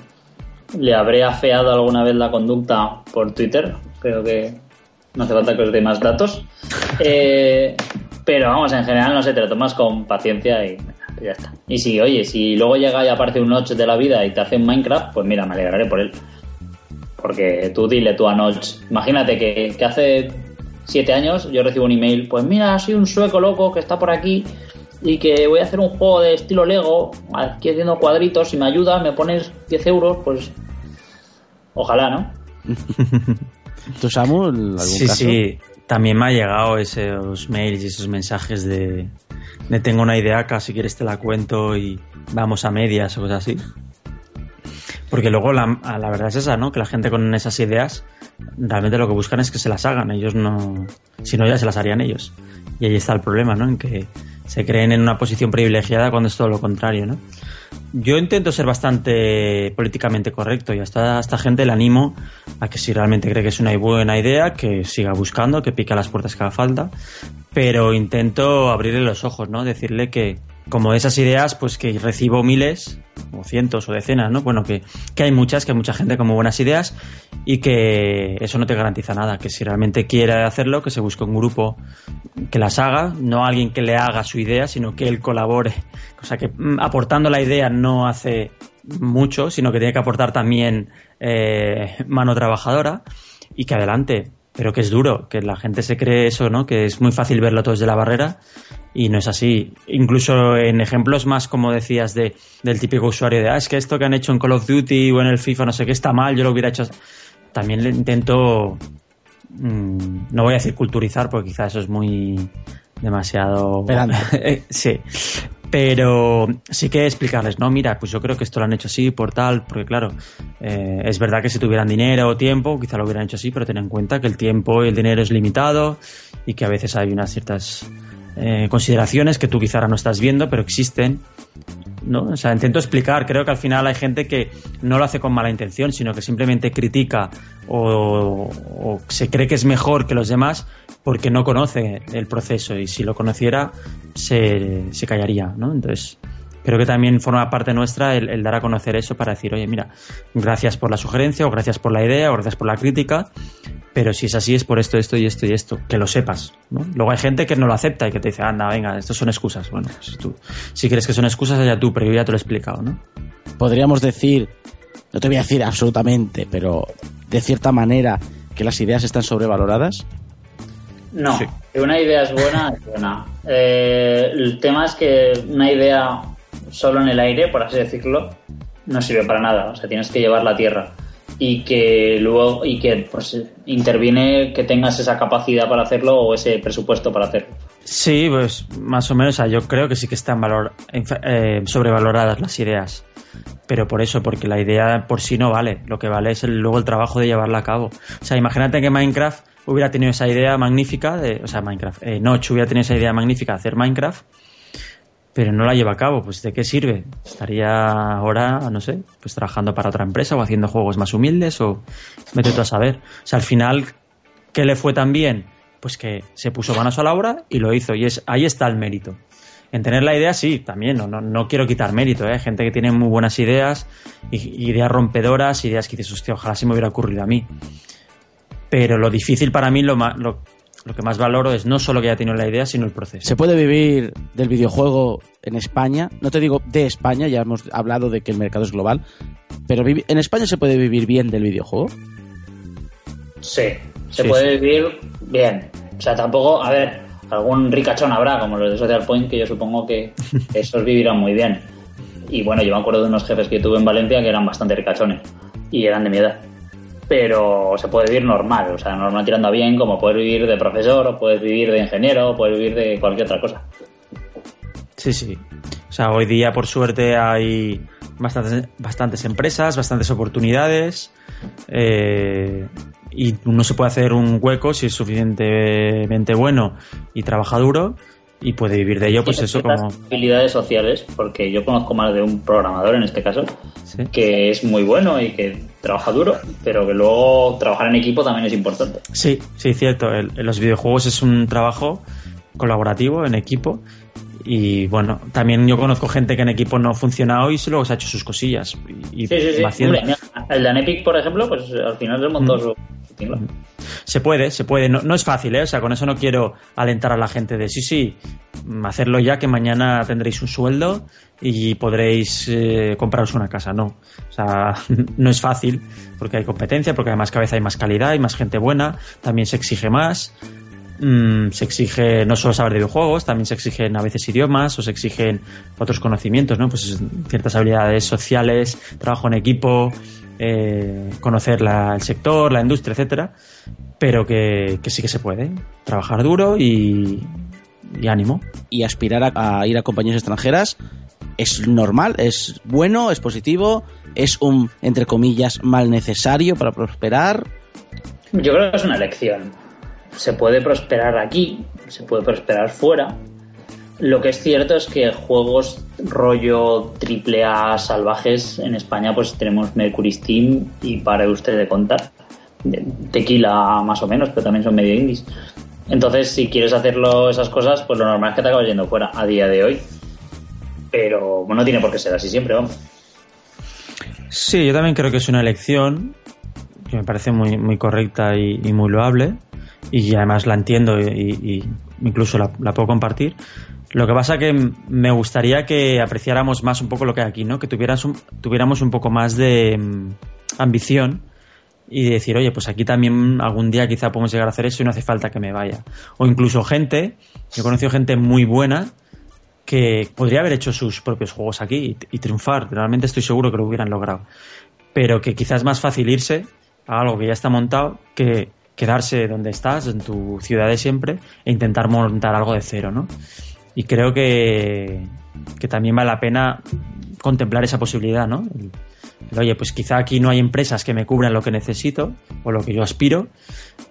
le habré afeado alguna vez la conducta por Twitter. Creo que no hace falta que os dé más datos. Eh, pero vamos, en general no sé, te lo tomas con paciencia y ya está. Y si, oye, si luego llega y aparece un Notch de la vida y te hace un Minecraft, pues mira, me alegraré por él. Porque tú dile tú a Notch, imagínate que, que hace siete años yo recibo un email, pues mira, soy un sueco loco que está por aquí y que voy a hacer un juego de estilo Lego, aquí haciendo cuadritos, si me ayudas, me pones 10 euros, pues ojalá, ¿no? ¿Tú, Samu, algún sí, caso? Sí, también me ha llegado esos mails y esos mensajes de, de tengo una idea, acá, si quieres te la cuento y vamos a medias o cosas así. Porque luego la, la, verdad es esa, ¿no? Que la gente con esas ideas realmente lo que buscan es que se las hagan. Ellos no... Si no, ya se las harían ellos. Y ahí está el problema, ¿no? En que se creen en una posición privilegiada cuando es todo lo contrario, ¿no? Yo intento ser bastante políticamente correcto y hasta a esta gente le animo a que si realmente cree que es una buena idea, que siga buscando, que pique las puertas que haga falta, pero intento abrirle los ojos, ¿no? Decirle que, como esas ideas, pues que recibo miles, o cientos, o decenas, ¿no? Bueno, que, que hay muchas, que hay mucha gente con buenas ideas y que eso no te garantiza nada, que si realmente quiere hacerlo, que se busque un grupo que las haga, no alguien que le haga su idea, sino que él colabore. O sea, que mm, aportando la idea no hace mucho, sino que tiene que aportar también eh, mano trabajadora y que adelante, pero que es duro, que la gente se cree eso, ¿no? Que es muy fácil verlo todo desde la barrera y no es así. Incluso en ejemplos más, como decías, de, del típico usuario de, ah, es que esto que han hecho en Call of Duty o en el FIFA, no sé qué, está mal, yo lo hubiera hecho. También le intento, mmm, no voy a decir culturizar, porque quizá eso es muy demasiado... sí. Pero sí que explicarles, no, mira, pues yo creo que esto lo han hecho así por tal, porque claro, eh, es verdad que si tuvieran dinero o tiempo, quizá lo hubieran hecho así, pero ten en cuenta que el tiempo y el dinero es limitado y que a veces hay unas ciertas eh, consideraciones que tú quizá ahora no estás viendo, pero existen. ¿No? O sea, intento explicar, creo que al final hay gente que no lo hace con mala intención, sino que simplemente critica o, o se cree que es mejor que los demás porque no conoce el proceso y si lo conociera se, se callaría, ¿no? Entonces, creo que también forma parte nuestra el, el, dar a conocer eso para decir, oye, mira, gracias por la sugerencia o gracias por la idea o gracias por la crítica, pero si es así es por esto, esto y esto y esto, que lo sepas, ¿no? Luego hay gente que no lo acepta y que te dice, anda, venga, estos son excusas. Bueno, pues tú, si crees que son excusas, ya tú, pero yo ya te lo he explicado, ¿no? Podríamos decir, no te voy a decir absolutamente, pero de cierta manera que las ideas están sobrevaloradas. No, sí. que una idea es buena, es buena. Eh, el tema es que una idea solo en el aire, por así decirlo, no sirve para nada. O sea, tienes que llevarla a tierra. Y que luego, y que pues interviene que tengas esa capacidad para hacerlo o ese presupuesto para hacerlo. Sí, pues más o menos, o sea, yo creo que sí que están valor, eh, sobrevaloradas las ideas. Pero por eso, porque la idea por sí no vale. Lo que vale es el, luego el trabajo de llevarla a cabo. O sea, imagínate que Minecraft hubiera tenido esa idea magnífica de, o sea, Minecraft, eh, Notch hubiera tenido esa idea magnífica de hacer Minecraft, pero no la lleva a cabo, pues ¿de qué sirve? Estaría ahora, no sé, pues trabajando para otra empresa o haciendo juegos más humildes o vete tú a saber. O sea, al final, ¿qué le fue tan bien? Pues que se puso manos a la obra y lo hizo y es ahí está el mérito. En tener la idea, sí, también, no, no, no quiero quitar mérito, ¿eh? Gente que tiene muy buenas ideas, ideas rompedoras, ideas que dices, hostia, ojalá se me hubiera ocurrido a mí pero lo difícil para mí, lo, lo, lo, que más valoro es no solo que haya tenido la idea, sino el proceso. ¿Se puede vivir del videojuego en España? No te digo de España, ya hemos hablado de que el mercado es global, pero ¿en España se puede vivir bien del videojuego? Sí, se sí, puede sí. vivir bien. O sea, tampoco, a ver, algún ricachón habrá, como los de Social Point, que yo supongo que esos vivirán muy bien. Y bueno, yo me acuerdo de unos jefes que tuve en Valencia que eran bastante ricachones y eran de mi edad pero se puede vivir normal, o sea, normal tirando a bien, como puedes vivir de profesor, o puedes vivir de ingeniero, o puedes vivir de cualquier otra cosa. Sí, sí. O sea, hoy día, por suerte, hay bastantes, bastantes empresas, bastantes oportunidades, eh, y uno se puede hacer un hueco si es suficientemente bueno y trabaja duro y puede vivir de ello, pues eso como... habilidades sociales, porque yo conozco más de un programador en este caso, ¿Sí? que es muy bueno y que trabaja duro, pero que luego trabajar en equipo también es importante. Sí, sí, cierto. El, los videojuegos es un trabajo colaborativo, en equipo. Y bueno, también yo conozco gente que en equipo no ha funcionado y luego se ha hecho sus cosillas. Y, sí, sí, sí. El de Epic, por ejemplo, pues al final se montó su, Se puede, se puede. No, no, es fácil, ¿eh? O sea, con eso no quiero alentar a la gente de sí, sí, hacerlo ya que mañana tendréis un sueldo y podréis eh, compraros una casa. No. O sea, no es fácil porque hay competencia, porque además cada vez hay más calidad, hay más gente buena, también se exige más. Mm, se exige no solo saber de videojuegos, también se exigen a veces idiomas o se exigen otros conocimientos, ¿no? Pues ciertas habilidades sociales, trabajo en equipo, eh, conocer el sector, la industria, etcétera, pero que, sí que se puede. Trabajar duro y, ánimo. Y aspirar a, ir a compañías extranjeras es normal, es bueno, es positivo, es un, entre comillas, mal necesario para prosperar. Yo creo que es una elección se puede prosperar aquí, se puede prosperar fuera. Lo que es cierto es que juegos rollo triple A salvajes en España pues tenemos Mercury Steam y para usted de contar. Tequila más o menos, pero también son medio indies. Entonces, si quieres hacerlo esas cosas, pues lo normal es que te acabes yendo fuera a día de hoy. Pero no tiene por qué ser así siempre, vamos. Sí, yo también creo que es una elección que me parece muy, muy correcta y muy loable y además la entiendo y, incluso la, puedo compartir. Lo que pasa que me gustaría que apreciáramos más un poco lo que hay aquí, ¿no? Que tuvieras tuviéramos un poco más de mm, ambición y decir, oye, pues aquí también algún día quizá podemos llegar a hacer eso y no hace falta que me vaya. O incluso gente, yo he conocido gente muy buena que podría haber hecho sus propios juegos aquí y, y triunfar. Realmente estoy seguro que lo hubieran logrado. Pero que quizás es más fácil irse a algo que ya está montado que quedarse donde estás, en tu ciudad de siempre, e intentar montar algo de cero, ¿no? Y creo que, que también vale la pena contemplar esa posibilidad, ¿no? oye, pues quizá aquí no hay empresas que me cubran lo que necesito o lo que yo aspiro,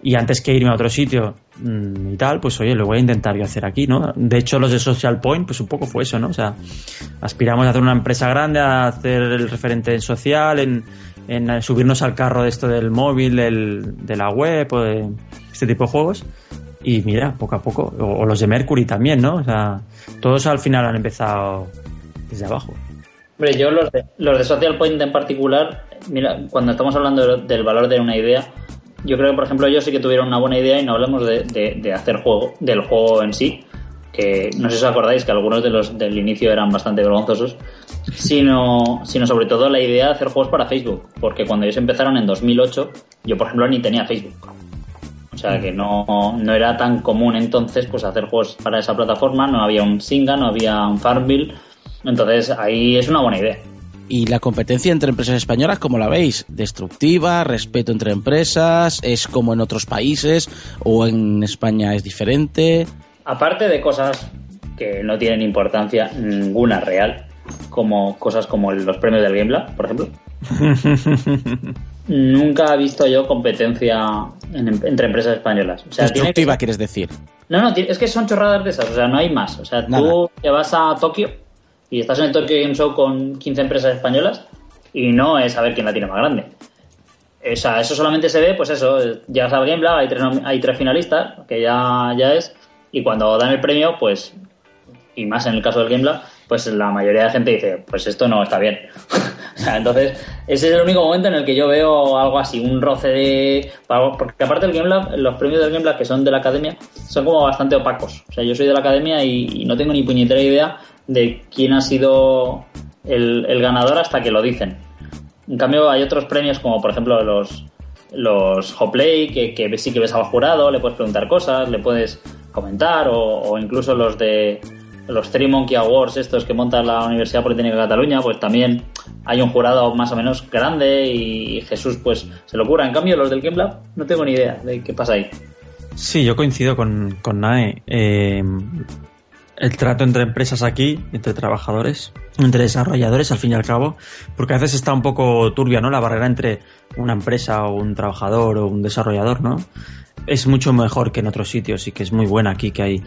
y antes que irme a otro sitio mm, y tal, pues oye, lo voy a intentar yo hacer aquí, ¿no? De hecho, los de Social Point, pues un poco fue eso, ¿no? O sea, aspiramos a hacer una empresa grande, a hacer el referente en social, en en subirnos al carro de esto del móvil, de la web, o de este tipo de juegos. Y mira, poco a poco, o, los de Mercury también, ¿no? O sea, todos al final han empezado desde abajo. Hombre, yo los de, los de Social Point en particular, mira, cuando estamos hablando del valor de una idea, yo creo que, por ejemplo, ellos sí que tuvieron una buena idea y no hablamos de, de hacer juego, del juego en sí, que no sé si os acordáis que algunos de los del inicio eran bastante vergonzosos, sino, sino sobre todo la idea de hacer juegos para Facebook, porque cuando ellos empezaron en 2008, yo por ejemplo ni tenía Facebook. O sea que no, no era tan común entonces pues hacer juegos para esa plataforma, no había un Singa, no había un Farmville, entonces ahí es una buena idea. ¿Y la competencia entre empresas españolas, cómo la veis? ¿Destructiva? ¿Respeto entre empresas? ¿Es como en otros países? ¿O en España es diferente? aparte de cosas que no tienen importancia ninguna real, como cosas como los premios del Game por ejemplo. Nunca he visto yo competencia entre empresas españolas. O sea, quieres decir. No, no, es que son chorradas de esas, o sea, no hay más. O sea, tú te vas a Tokio y estás en el Tokyo Game Show con 15 empresas españolas y no es saber quién la tiene más grande. O sea, eso solamente se ve, pues eso, llegas al Game hay tres, hay tres finalistas, que ya, ya es, y cuando dan el premio, pues, y más en el caso del GameLab, pues la mayoría de la gente dice, pues esto no está bien. o entonces, ese es el único momento en el que yo veo algo así, un roce de... Porque aparte del GameLab, los premios del GameLab que son de la academia, son como bastante opacos. O sea, yo soy de la academia y, no tengo ni puñetera idea de quién ha sido el, el ganador hasta que lo dicen. En cambio, hay otros premios como, por ejemplo, los, los Hoplay, que, que sí que ves al jurado, le puedes preguntar cosas, le puedes comentar, o, incluso los de los Three Monkey Awards, estos que monta la Universidad Politécnica de Cataluña, pues también hay un jurado más o menos grande y Jesús pues se lo cura. En cambio, los del Game Lab no tengo ni idea de qué pasa ahí. Sí, yo coincido con, con Nae. Eh, el trato entre empresas aquí, entre trabajadores, entre desarrolladores, al fin y al cabo, porque a veces está un poco turbia, ¿no? La barrera entre una empresa o un trabajador o un desarrollador, ¿no? es mucho mejor que en otros sitios y que es muy buena aquí, que hay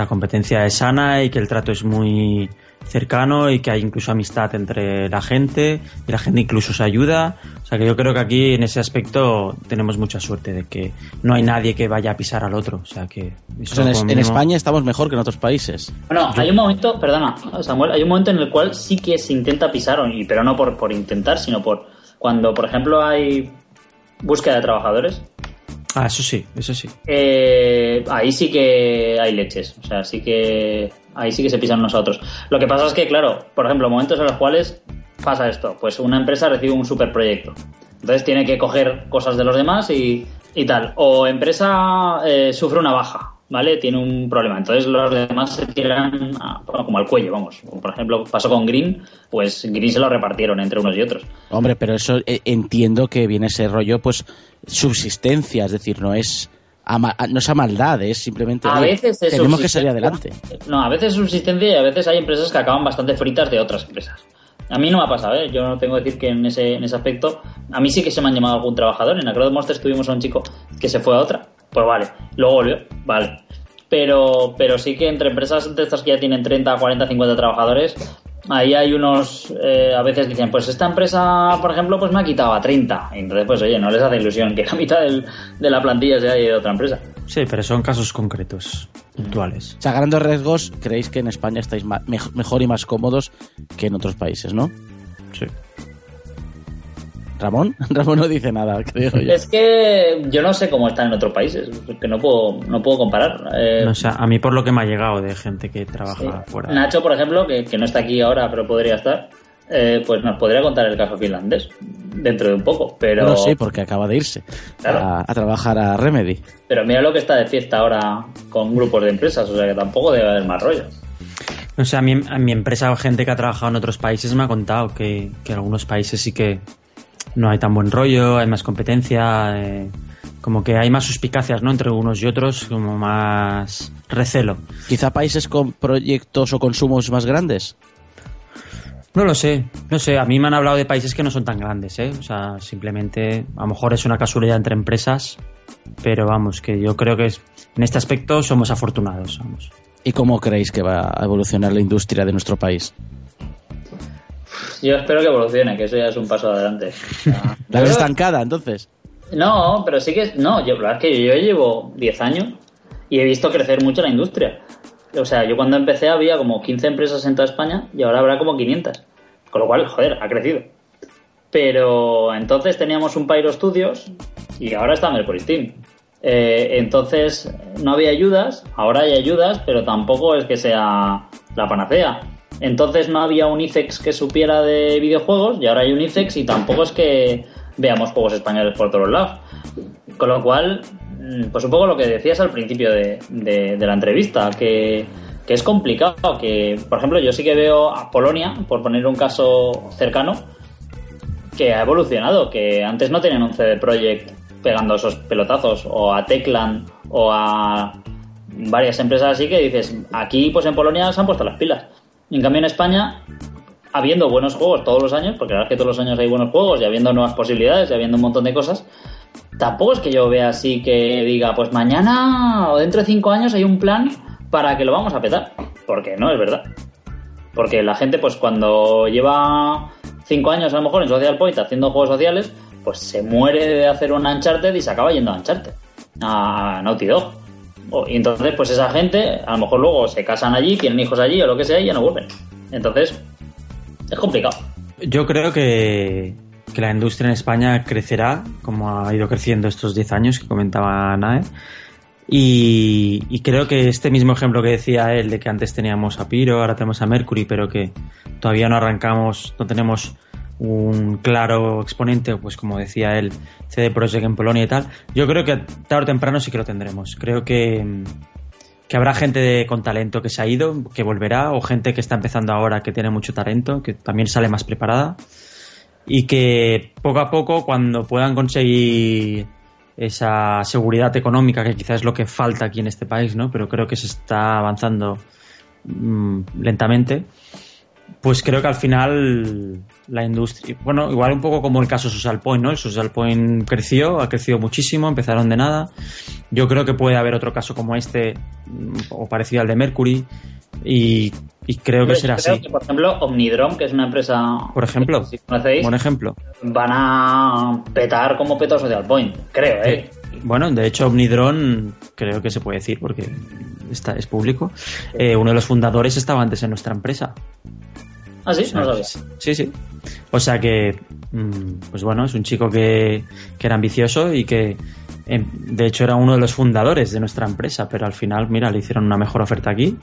la competencia es sana y que el trato es muy cercano y que hay incluso amistad entre la gente y la gente incluso se ayuda. O sea que yo creo que aquí en ese aspecto tenemos mucha suerte de que no hay nadie que vaya a pisar al otro. O sea que en, España estamos mejor que en otros países. Bueno, hay un momento, perdona, Samuel, hay un momento en el cual sí que se intenta pisar, pero no por, por intentar, sino por cuando, por ejemplo, hay búsqueda de trabajadores. Ah, eso sí, eso sí. Eh, ahí sí que hay leches, o sea, sí que ahí sí que se pisan nosotros. Lo que pasa es que, claro, por ejemplo, momentos en los cuales pasa esto, pues una empresa recibe un superproyecto, entonces tiene que coger cosas de los demás y, y tal, o empresa eh, sufre una baja, ¿vale? Tiene un problema. Entonces los demás se tiran como al cuello, vamos. Por ejemplo, pasó con Green, pues Green se lo repartieron entre unos y otros. Hombre, pero eso eh, entiendo que viene ese rollo, pues, subsistencia, es decir, no es... no es a maldad, es simplemente a veces tenemos que salir adelante. No, a veces es subsistencia y a veces hay empresas que acaban bastante fritas de otras empresas. A mí no me ha pasado, ¿eh? yo no tengo que decir que en ese, en ese aspecto, a mí sí que se me han llamado algún trabajador. En Acrobat Monsters tuvimos a un chico que se fue a otra pues vale, luego volvió, vale. Pero, pero sí que entre empresas de estas que ya tienen 30, 40, 50 trabajadores, ahí hay unos, eh, a veces dicen, pues esta empresa, por ejemplo, pues me ha quitado a 30. Y entonces, pues oye, no les hace ilusión que la mitad de la plantilla sea de otra empresa. Sí, pero son casos concretos, puntuales. O sea, grandes riesgos, creéis que en España estáis mejor y más cómodos que en otros países, ¿no? Sí. Ramón, Ramón no dice nada, creo yo. Es que yo no sé cómo están en otros países, que no puedo, no puedo comparar. Eh, o sea, a mí por lo que me ha llegado de gente que trabaja fuera. Nacho, por ejemplo, que, no está aquí ahora, pero podría estar, eh, pues nos podría contar el caso finlandés dentro de un poco, pero... No, sí, porque acaba de irse a, trabajar a Remedy. Pero mira lo que está de fiesta ahora con grupos de empresas, o sea que tampoco debe haber más rollo. O sea, a mi, a mi empresa, gente que ha trabajado en otros países me ha contado que, que algunos países sí que no hay tan buen rollo, hay más competencia, eh, como que hay más suspicacias ¿no? entre unos y otros, como más recelo. ¿Quizá países con proyectos o consumos más grandes? No lo sé, no sé, a mí me han hablado de países que no son tan grandes, ¿eh? O sea, simplemente, a lo mejor es una casualidad entre empresas, pero vamos, que yo creo que en este aspecto somos afortunados, vamos. ¿Y cómo creéis que va a evolucionar la industria de nuestro país? Yo espero que evolucione, que eso ya es un paso adelante. ¿La ves estancada entonces? No, pero sí que. No, yo, la verdad es que yo llevo 10 años y he visto crecer mucho la industria. O sea, yo cuando empecé había como 15 empresas en toda España y ahora habrá como 500. Con lo cual, joder, ha crecido. Pero entonces teníamos un Pyro Studios y ahora está Mercury Steam. Eh, entonces no había ayudas, ahora hay ayudas, pero tampoco es que sea la panacea. Entonces no había un ICEX que supiera de videojuegos y ahora hay un ICEX y tampoco es que veamos juegos españoles por todos lados. Con lo cual, mm, pues un poco lo que decías al principio de, la entrevista, que, es complicado, que por ejemplo yo sí que veo a Polonia, por poner un caso cercano, que ha evolucionado, que antes no tenían un CD Projekt pegando esos pelotazos, o a Teclan, o a varias empresas así que dices, aquí pues en Polonia se han puesto las pilas. En cambio, en España, habiendo buenos juegos todos los años, porque la verdad es que todos los años hay buenos juegos y habiendo nuevas posibilidades y habiendo un montón de cosas, tampoco es que yo vea así que diga, pues mañana o dentro de cinco años hay un plan para que lo vamos a petar. Porque no es verdad. Porque la gente, pues cuando lleva cinco años a lo mejor en Social Point haciendo juegos sociales, pues se muere de hacer un Uncharted y se acaba yendo a Uncharted, a Naughty Dog. Y entonces, pues esa gente, a lo mejor luego se casan allí, tienen hijos allí o lo que sea y ya no vuelven. Entonces, es complicado. Yo creo que, la industria en España crecerá, como ha ido creciendo estos 10 años que comentaba Nae. Y, y, creo que este mismo ejemplo que decía él, de que antes teníamos a Piro, ahora tenemos a Mercury, pero que todavía no arrancamos, no tenemos un claro exponente, pues como decía él, CD Projekt en Polonia y tal, yo creo que tarde o temprano sí que lo tendremos. Creo que, que habrá gente con talento que se ha ido, que volverá, o gente que está empezando ahora que tiene mucho talento, que también sale más preparada, y que poco a poco, cuando puedan conseguir esa seguridad económica, que quizás es lo que falta aquí en este país, ¿no? Pero creo que se está avanzando mm, lentamente pues creo que al final la industria, bueno, igual un poco como el caso Social Point, ¿no? El Social Point creció, ha crecido muchísimo, empezaron de nada. Yo creo que puede haber otro caso como este, mm, o parecido al de Mercury, y, Y creo que será creo así. que, por ejemplo, Omnidrom, que es una empresa. Por ejemplo, si conocéis, buen ejemplo. van a petar como petó Social Point. Creo, ¿eh? Bueno, de hecho, Omnidron creo que se puede decir porque está, es público. Eh, uno de los fundadores estaba antes en nuestra empresa. Ah, sí, no ¿sabes? Sí, sí. O sea que, mm, pues bueno, es un chico que, que era ambicioso y que, em, de hecho, era uno de los fundadores de nuestra empresa, pero al final, mira, le hicieron una mejor oferta aquí.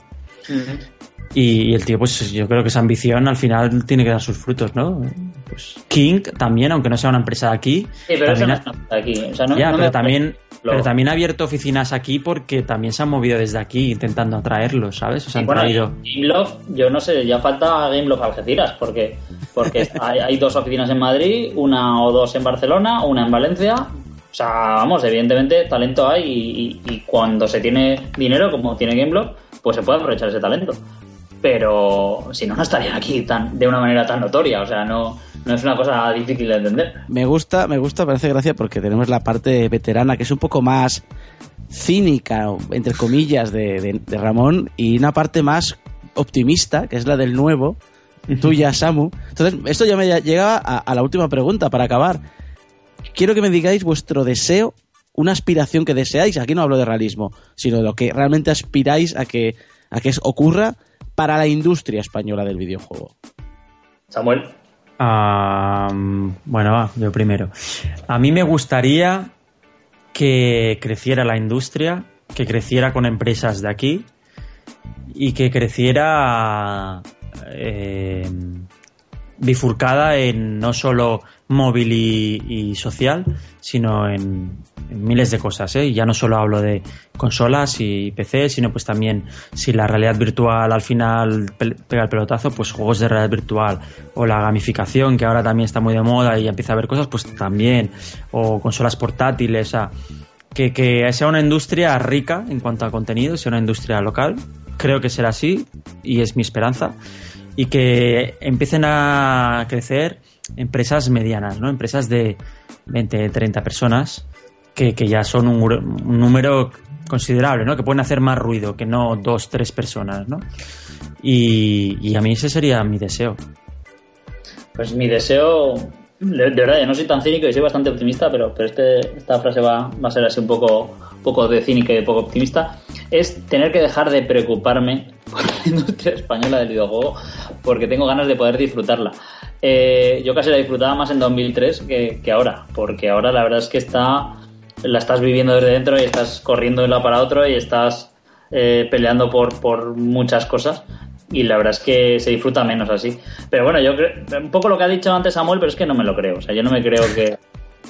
Y, y el tío, pues yo creo que esa ambición al final tiene que dar sus frutos, ¿no? Pues King también, aunque no sea una empresa de aquí. Sí, pero eso también no ha- está aquí. O sea, no, ya, no pero también, lo- pero también ha abierto oficinas aquí porque también se han movido desde aquí intentando atraerlos, ¿sabes? O sea, han bueno, traído. Gameloft, yo no sé, ya falta Gameloft Algeciras, porque, porque hay, hay dos oficinas en Madrid, una o dos en Barcelona, una en Valencia. O sea, vamos, evidentemente talento hay y, y- y cuando se tiene dinero, como tiene Gameloft, pues se puede aprovechar ese talento. Pero si no, no estarían aquí tan, de una manera tan notoria. O sea, no, no es una cosa difícil de entender. Me gusta, me gusta, parece gracia porque tenemos la parte veterana que es un poco más cínica, entre comillas, de, de- de Ramón y una parte más optimista, que es la del nuevo, tuya, Samu. Entonces, esto ya me llega a, a la última pregunta para acabar. Quiero que me digáis vuestro deseo, una aspiración que deseáis. Aquí no hablo de realismo, sino de lo que realmente aspiráis a que, a que ocurra para la industria española del videojuego. Samuel. Bueno, va, yo primero. A mí me gustaría que creciera la industria, que creciera con empresas de aquí y que creciera eh, bifurcada en no solo móvil y, y social, sino en, miles de cosas. ¿eh? Ya no solo hablo de consolas y PC, sino pues también si la realidad virtual al final pe- pega el pelotazo, pues juegos de realidad virtual o la gamificación que ahora también está muy de moda y empieza a haber cosas, pues también o consolas portátiles, que, que sea una industria rica en cuanto a contenido, sea una industria local. Creo que será así y es mi esperanza. Y que empiecen a crecer empresas medianas, ¿no? Empresas de 20, 30 personas que, que ya son un, un número considerable, ¿no? Que pueden hacer más ruido que no dos, tres personas, ¿no? Y, a mí ese sería mi deseo. Pues mi deseo, de, verdad, yo no soy tan cínico y soy bastante optimista, pero, pero este, esta frase va, va a ser así un poco, poco de cínico y de poco optimista, es tener que dejar de preocuparme por la industria española del videojuego porque tengo ganas de poder disfrutarla. Eh, yo casi la disfrutaba más en 2003 que, que ahora, porque ahora la verdad es que está la estás viviendo desde dentro y estás corriendo de un lado para otro y estás eh, peleando por, por muchas cosas y la verdad es que se disfruta menos así. Pero bueno, yo creo, un poco lo que ha dicho antes Samuel, pero es que no me lo creo. O sea, yo no me creo que,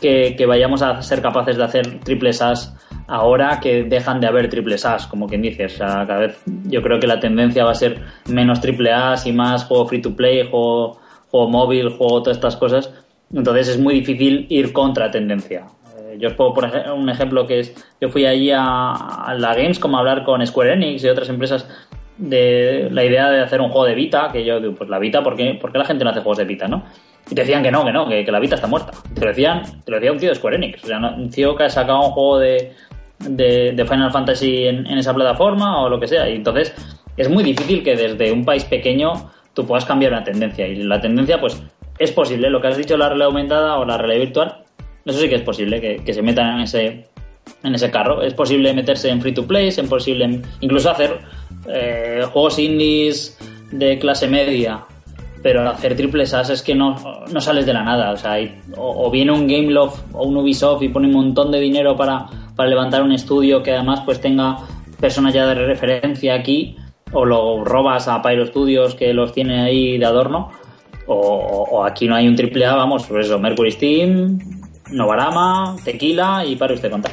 que, que vayamos a ser capaces de hacer triples As ahora que dejan de haber triples As, como quien dice. O sea, cada vez yo creo que la tendencia va a ser menos triple As y más juego free to play, juego, juego móvil, juego todas estas cosas. Entonces es muy difícil ir contra tendencia. Eh, Yo os pongo por ej- un ejemplo que es, yo fui allí a, la Gamescom a hablar con Square Enix y otras empresas de la idea de hacer un juego de Vita, que yo digo, pues la Vita, ¿por qué, la gente no hace juegos de Vita, no? Y te decían que no, que no, que, que la Vita está muerta. Te lo decían, te lo decía un tío de Square Enix, o sea, un tío que ha sacado un juego de, de, de Final Fantasy en, en esa plataforma o lo que sea. Y entonces es muy difícil que desde un país pequeño tú puedas cambiar una tendencia. Y la tendencia, pues, es posible. Lo que has dicho, la realidad aumentada o la realidad virtual, eso sí que es posible, que, que se metan en ese, en ese carro. Es posible meterse en free to play, es posible incluso hacer eh, juegos indies de clase media, pero hacer triples As es que no, no sales de la nada. O sea, o, viene un Gameloft o un Ubisoft y pone un montón de dinero para, para levantar un estudio que además pues tenga personas ya de referencia aquí, o lo robas a Pyro Studios que los tiene ahí de adorno, o, o- aquí no hay un triple A, vamos, pues eso, Mercury Steam, Novarama, Tequila y para usted contar.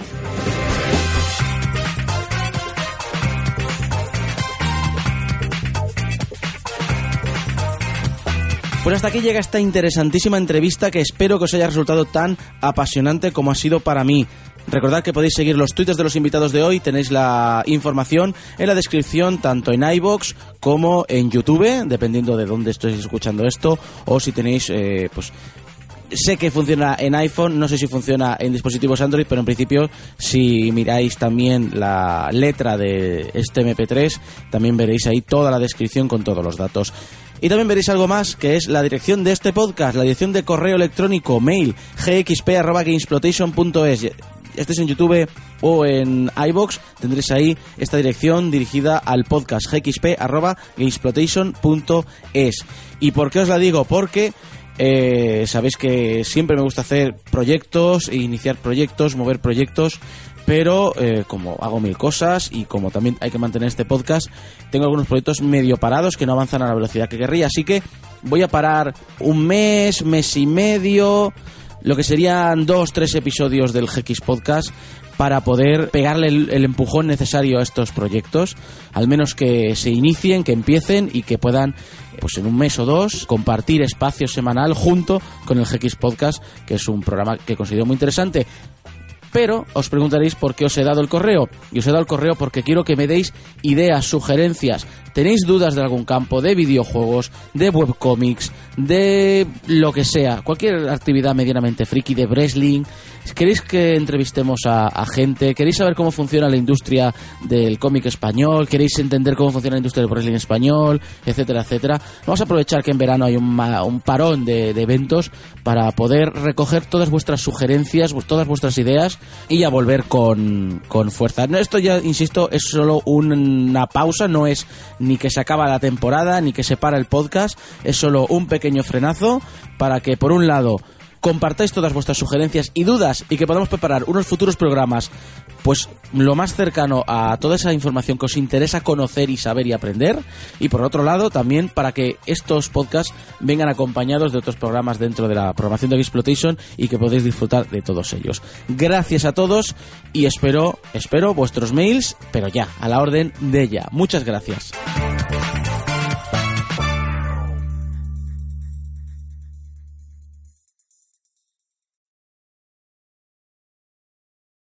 Pues hasta aquí llega esta interesantísima entrevista que espero que os haya resultado tan apasionante como ha sido para mí. Recordad que podéis seguir los tweets de los invitados de hoy, tenéis la información en la descripción tanto en iBox como en YouTube, dependiendo de dónde estéis escuchando esto, o si tenéis eh, pues Sé que funciona en iPhone, no sé si funciona en dispositivos Android, pero en principio si miráis también la letra de este MP3, también veréis ahí toda la descripción con todos los datos. Y también veréis algo más, que es la dirección de este podcast, la dirección de correo electrónico, mail, gxp.gamesplotation.es. Estés en YouTube o en iBox, tendréis ahí esta dirección dirigida al podcast gxp.gamesplotation.es. ¿Y por qué os la digo? Porque eh, sabéis que siempre me gusta hacer proyectos, iniciar proyectos, mover proyectos, pero eh, como hago mil cosas y como también hay que mantener este podcast, tengo algunos proyectos medio parados que no avanzan a la velocidad que querría, así que voy a parar un mes, mes y medio, lo que serían dos, tres episodios del GX Podcast para poder pegarle el, el, empujón necesario a estos proyectos, al menos que se inicien, que empiecen y que puedan, pues en un mes o dos, compartir espacio semanal junto con el GX Podcast, que es un programa que considero muy interesante. Pero os preguntaréis por qué os he dado el correo. Y os he dado el correo porque quiero que me deis ideas, sugerencias. ¿Tenéis dudas de algún campo, de videojuegos, de webcomics, de lo que sea? Cualquier actividad medianamente friki, de wrestling. ¿Queréis que entrevistemos a, gente? ¿Queréis saber cómo funciona la industria del cómic español? ¿Queréis entender cómo funciona la industria del wrestling español? Etcétera, etcétera. Vamos a aprovechar que en verano hay un, un parón de, eventos para poder recoger todas vuestras sugerencias, todas vuestras ideas y ya volver con, con fuerza. Esto ya, insisto, es solo una pausa, no es ni que se acaba la temporada, ni que se para el podcast, es solo un pequeño frenazo para que, por un lado, compartáis todas vuestras sugerencias y dudas y que podamos preparar unos futuros programas pues lo más cercano a toda esa información que os interesa conocer y saber y aprender y por otro lado también para que estos podcasts vengan acompañados de otros programas dentro de la programación de Exploitation y que podéis disfrutar de todos ellos. Gracias a todos y espero espero vuestros mails, pero ya, a la orden de ya. Muchas gracias.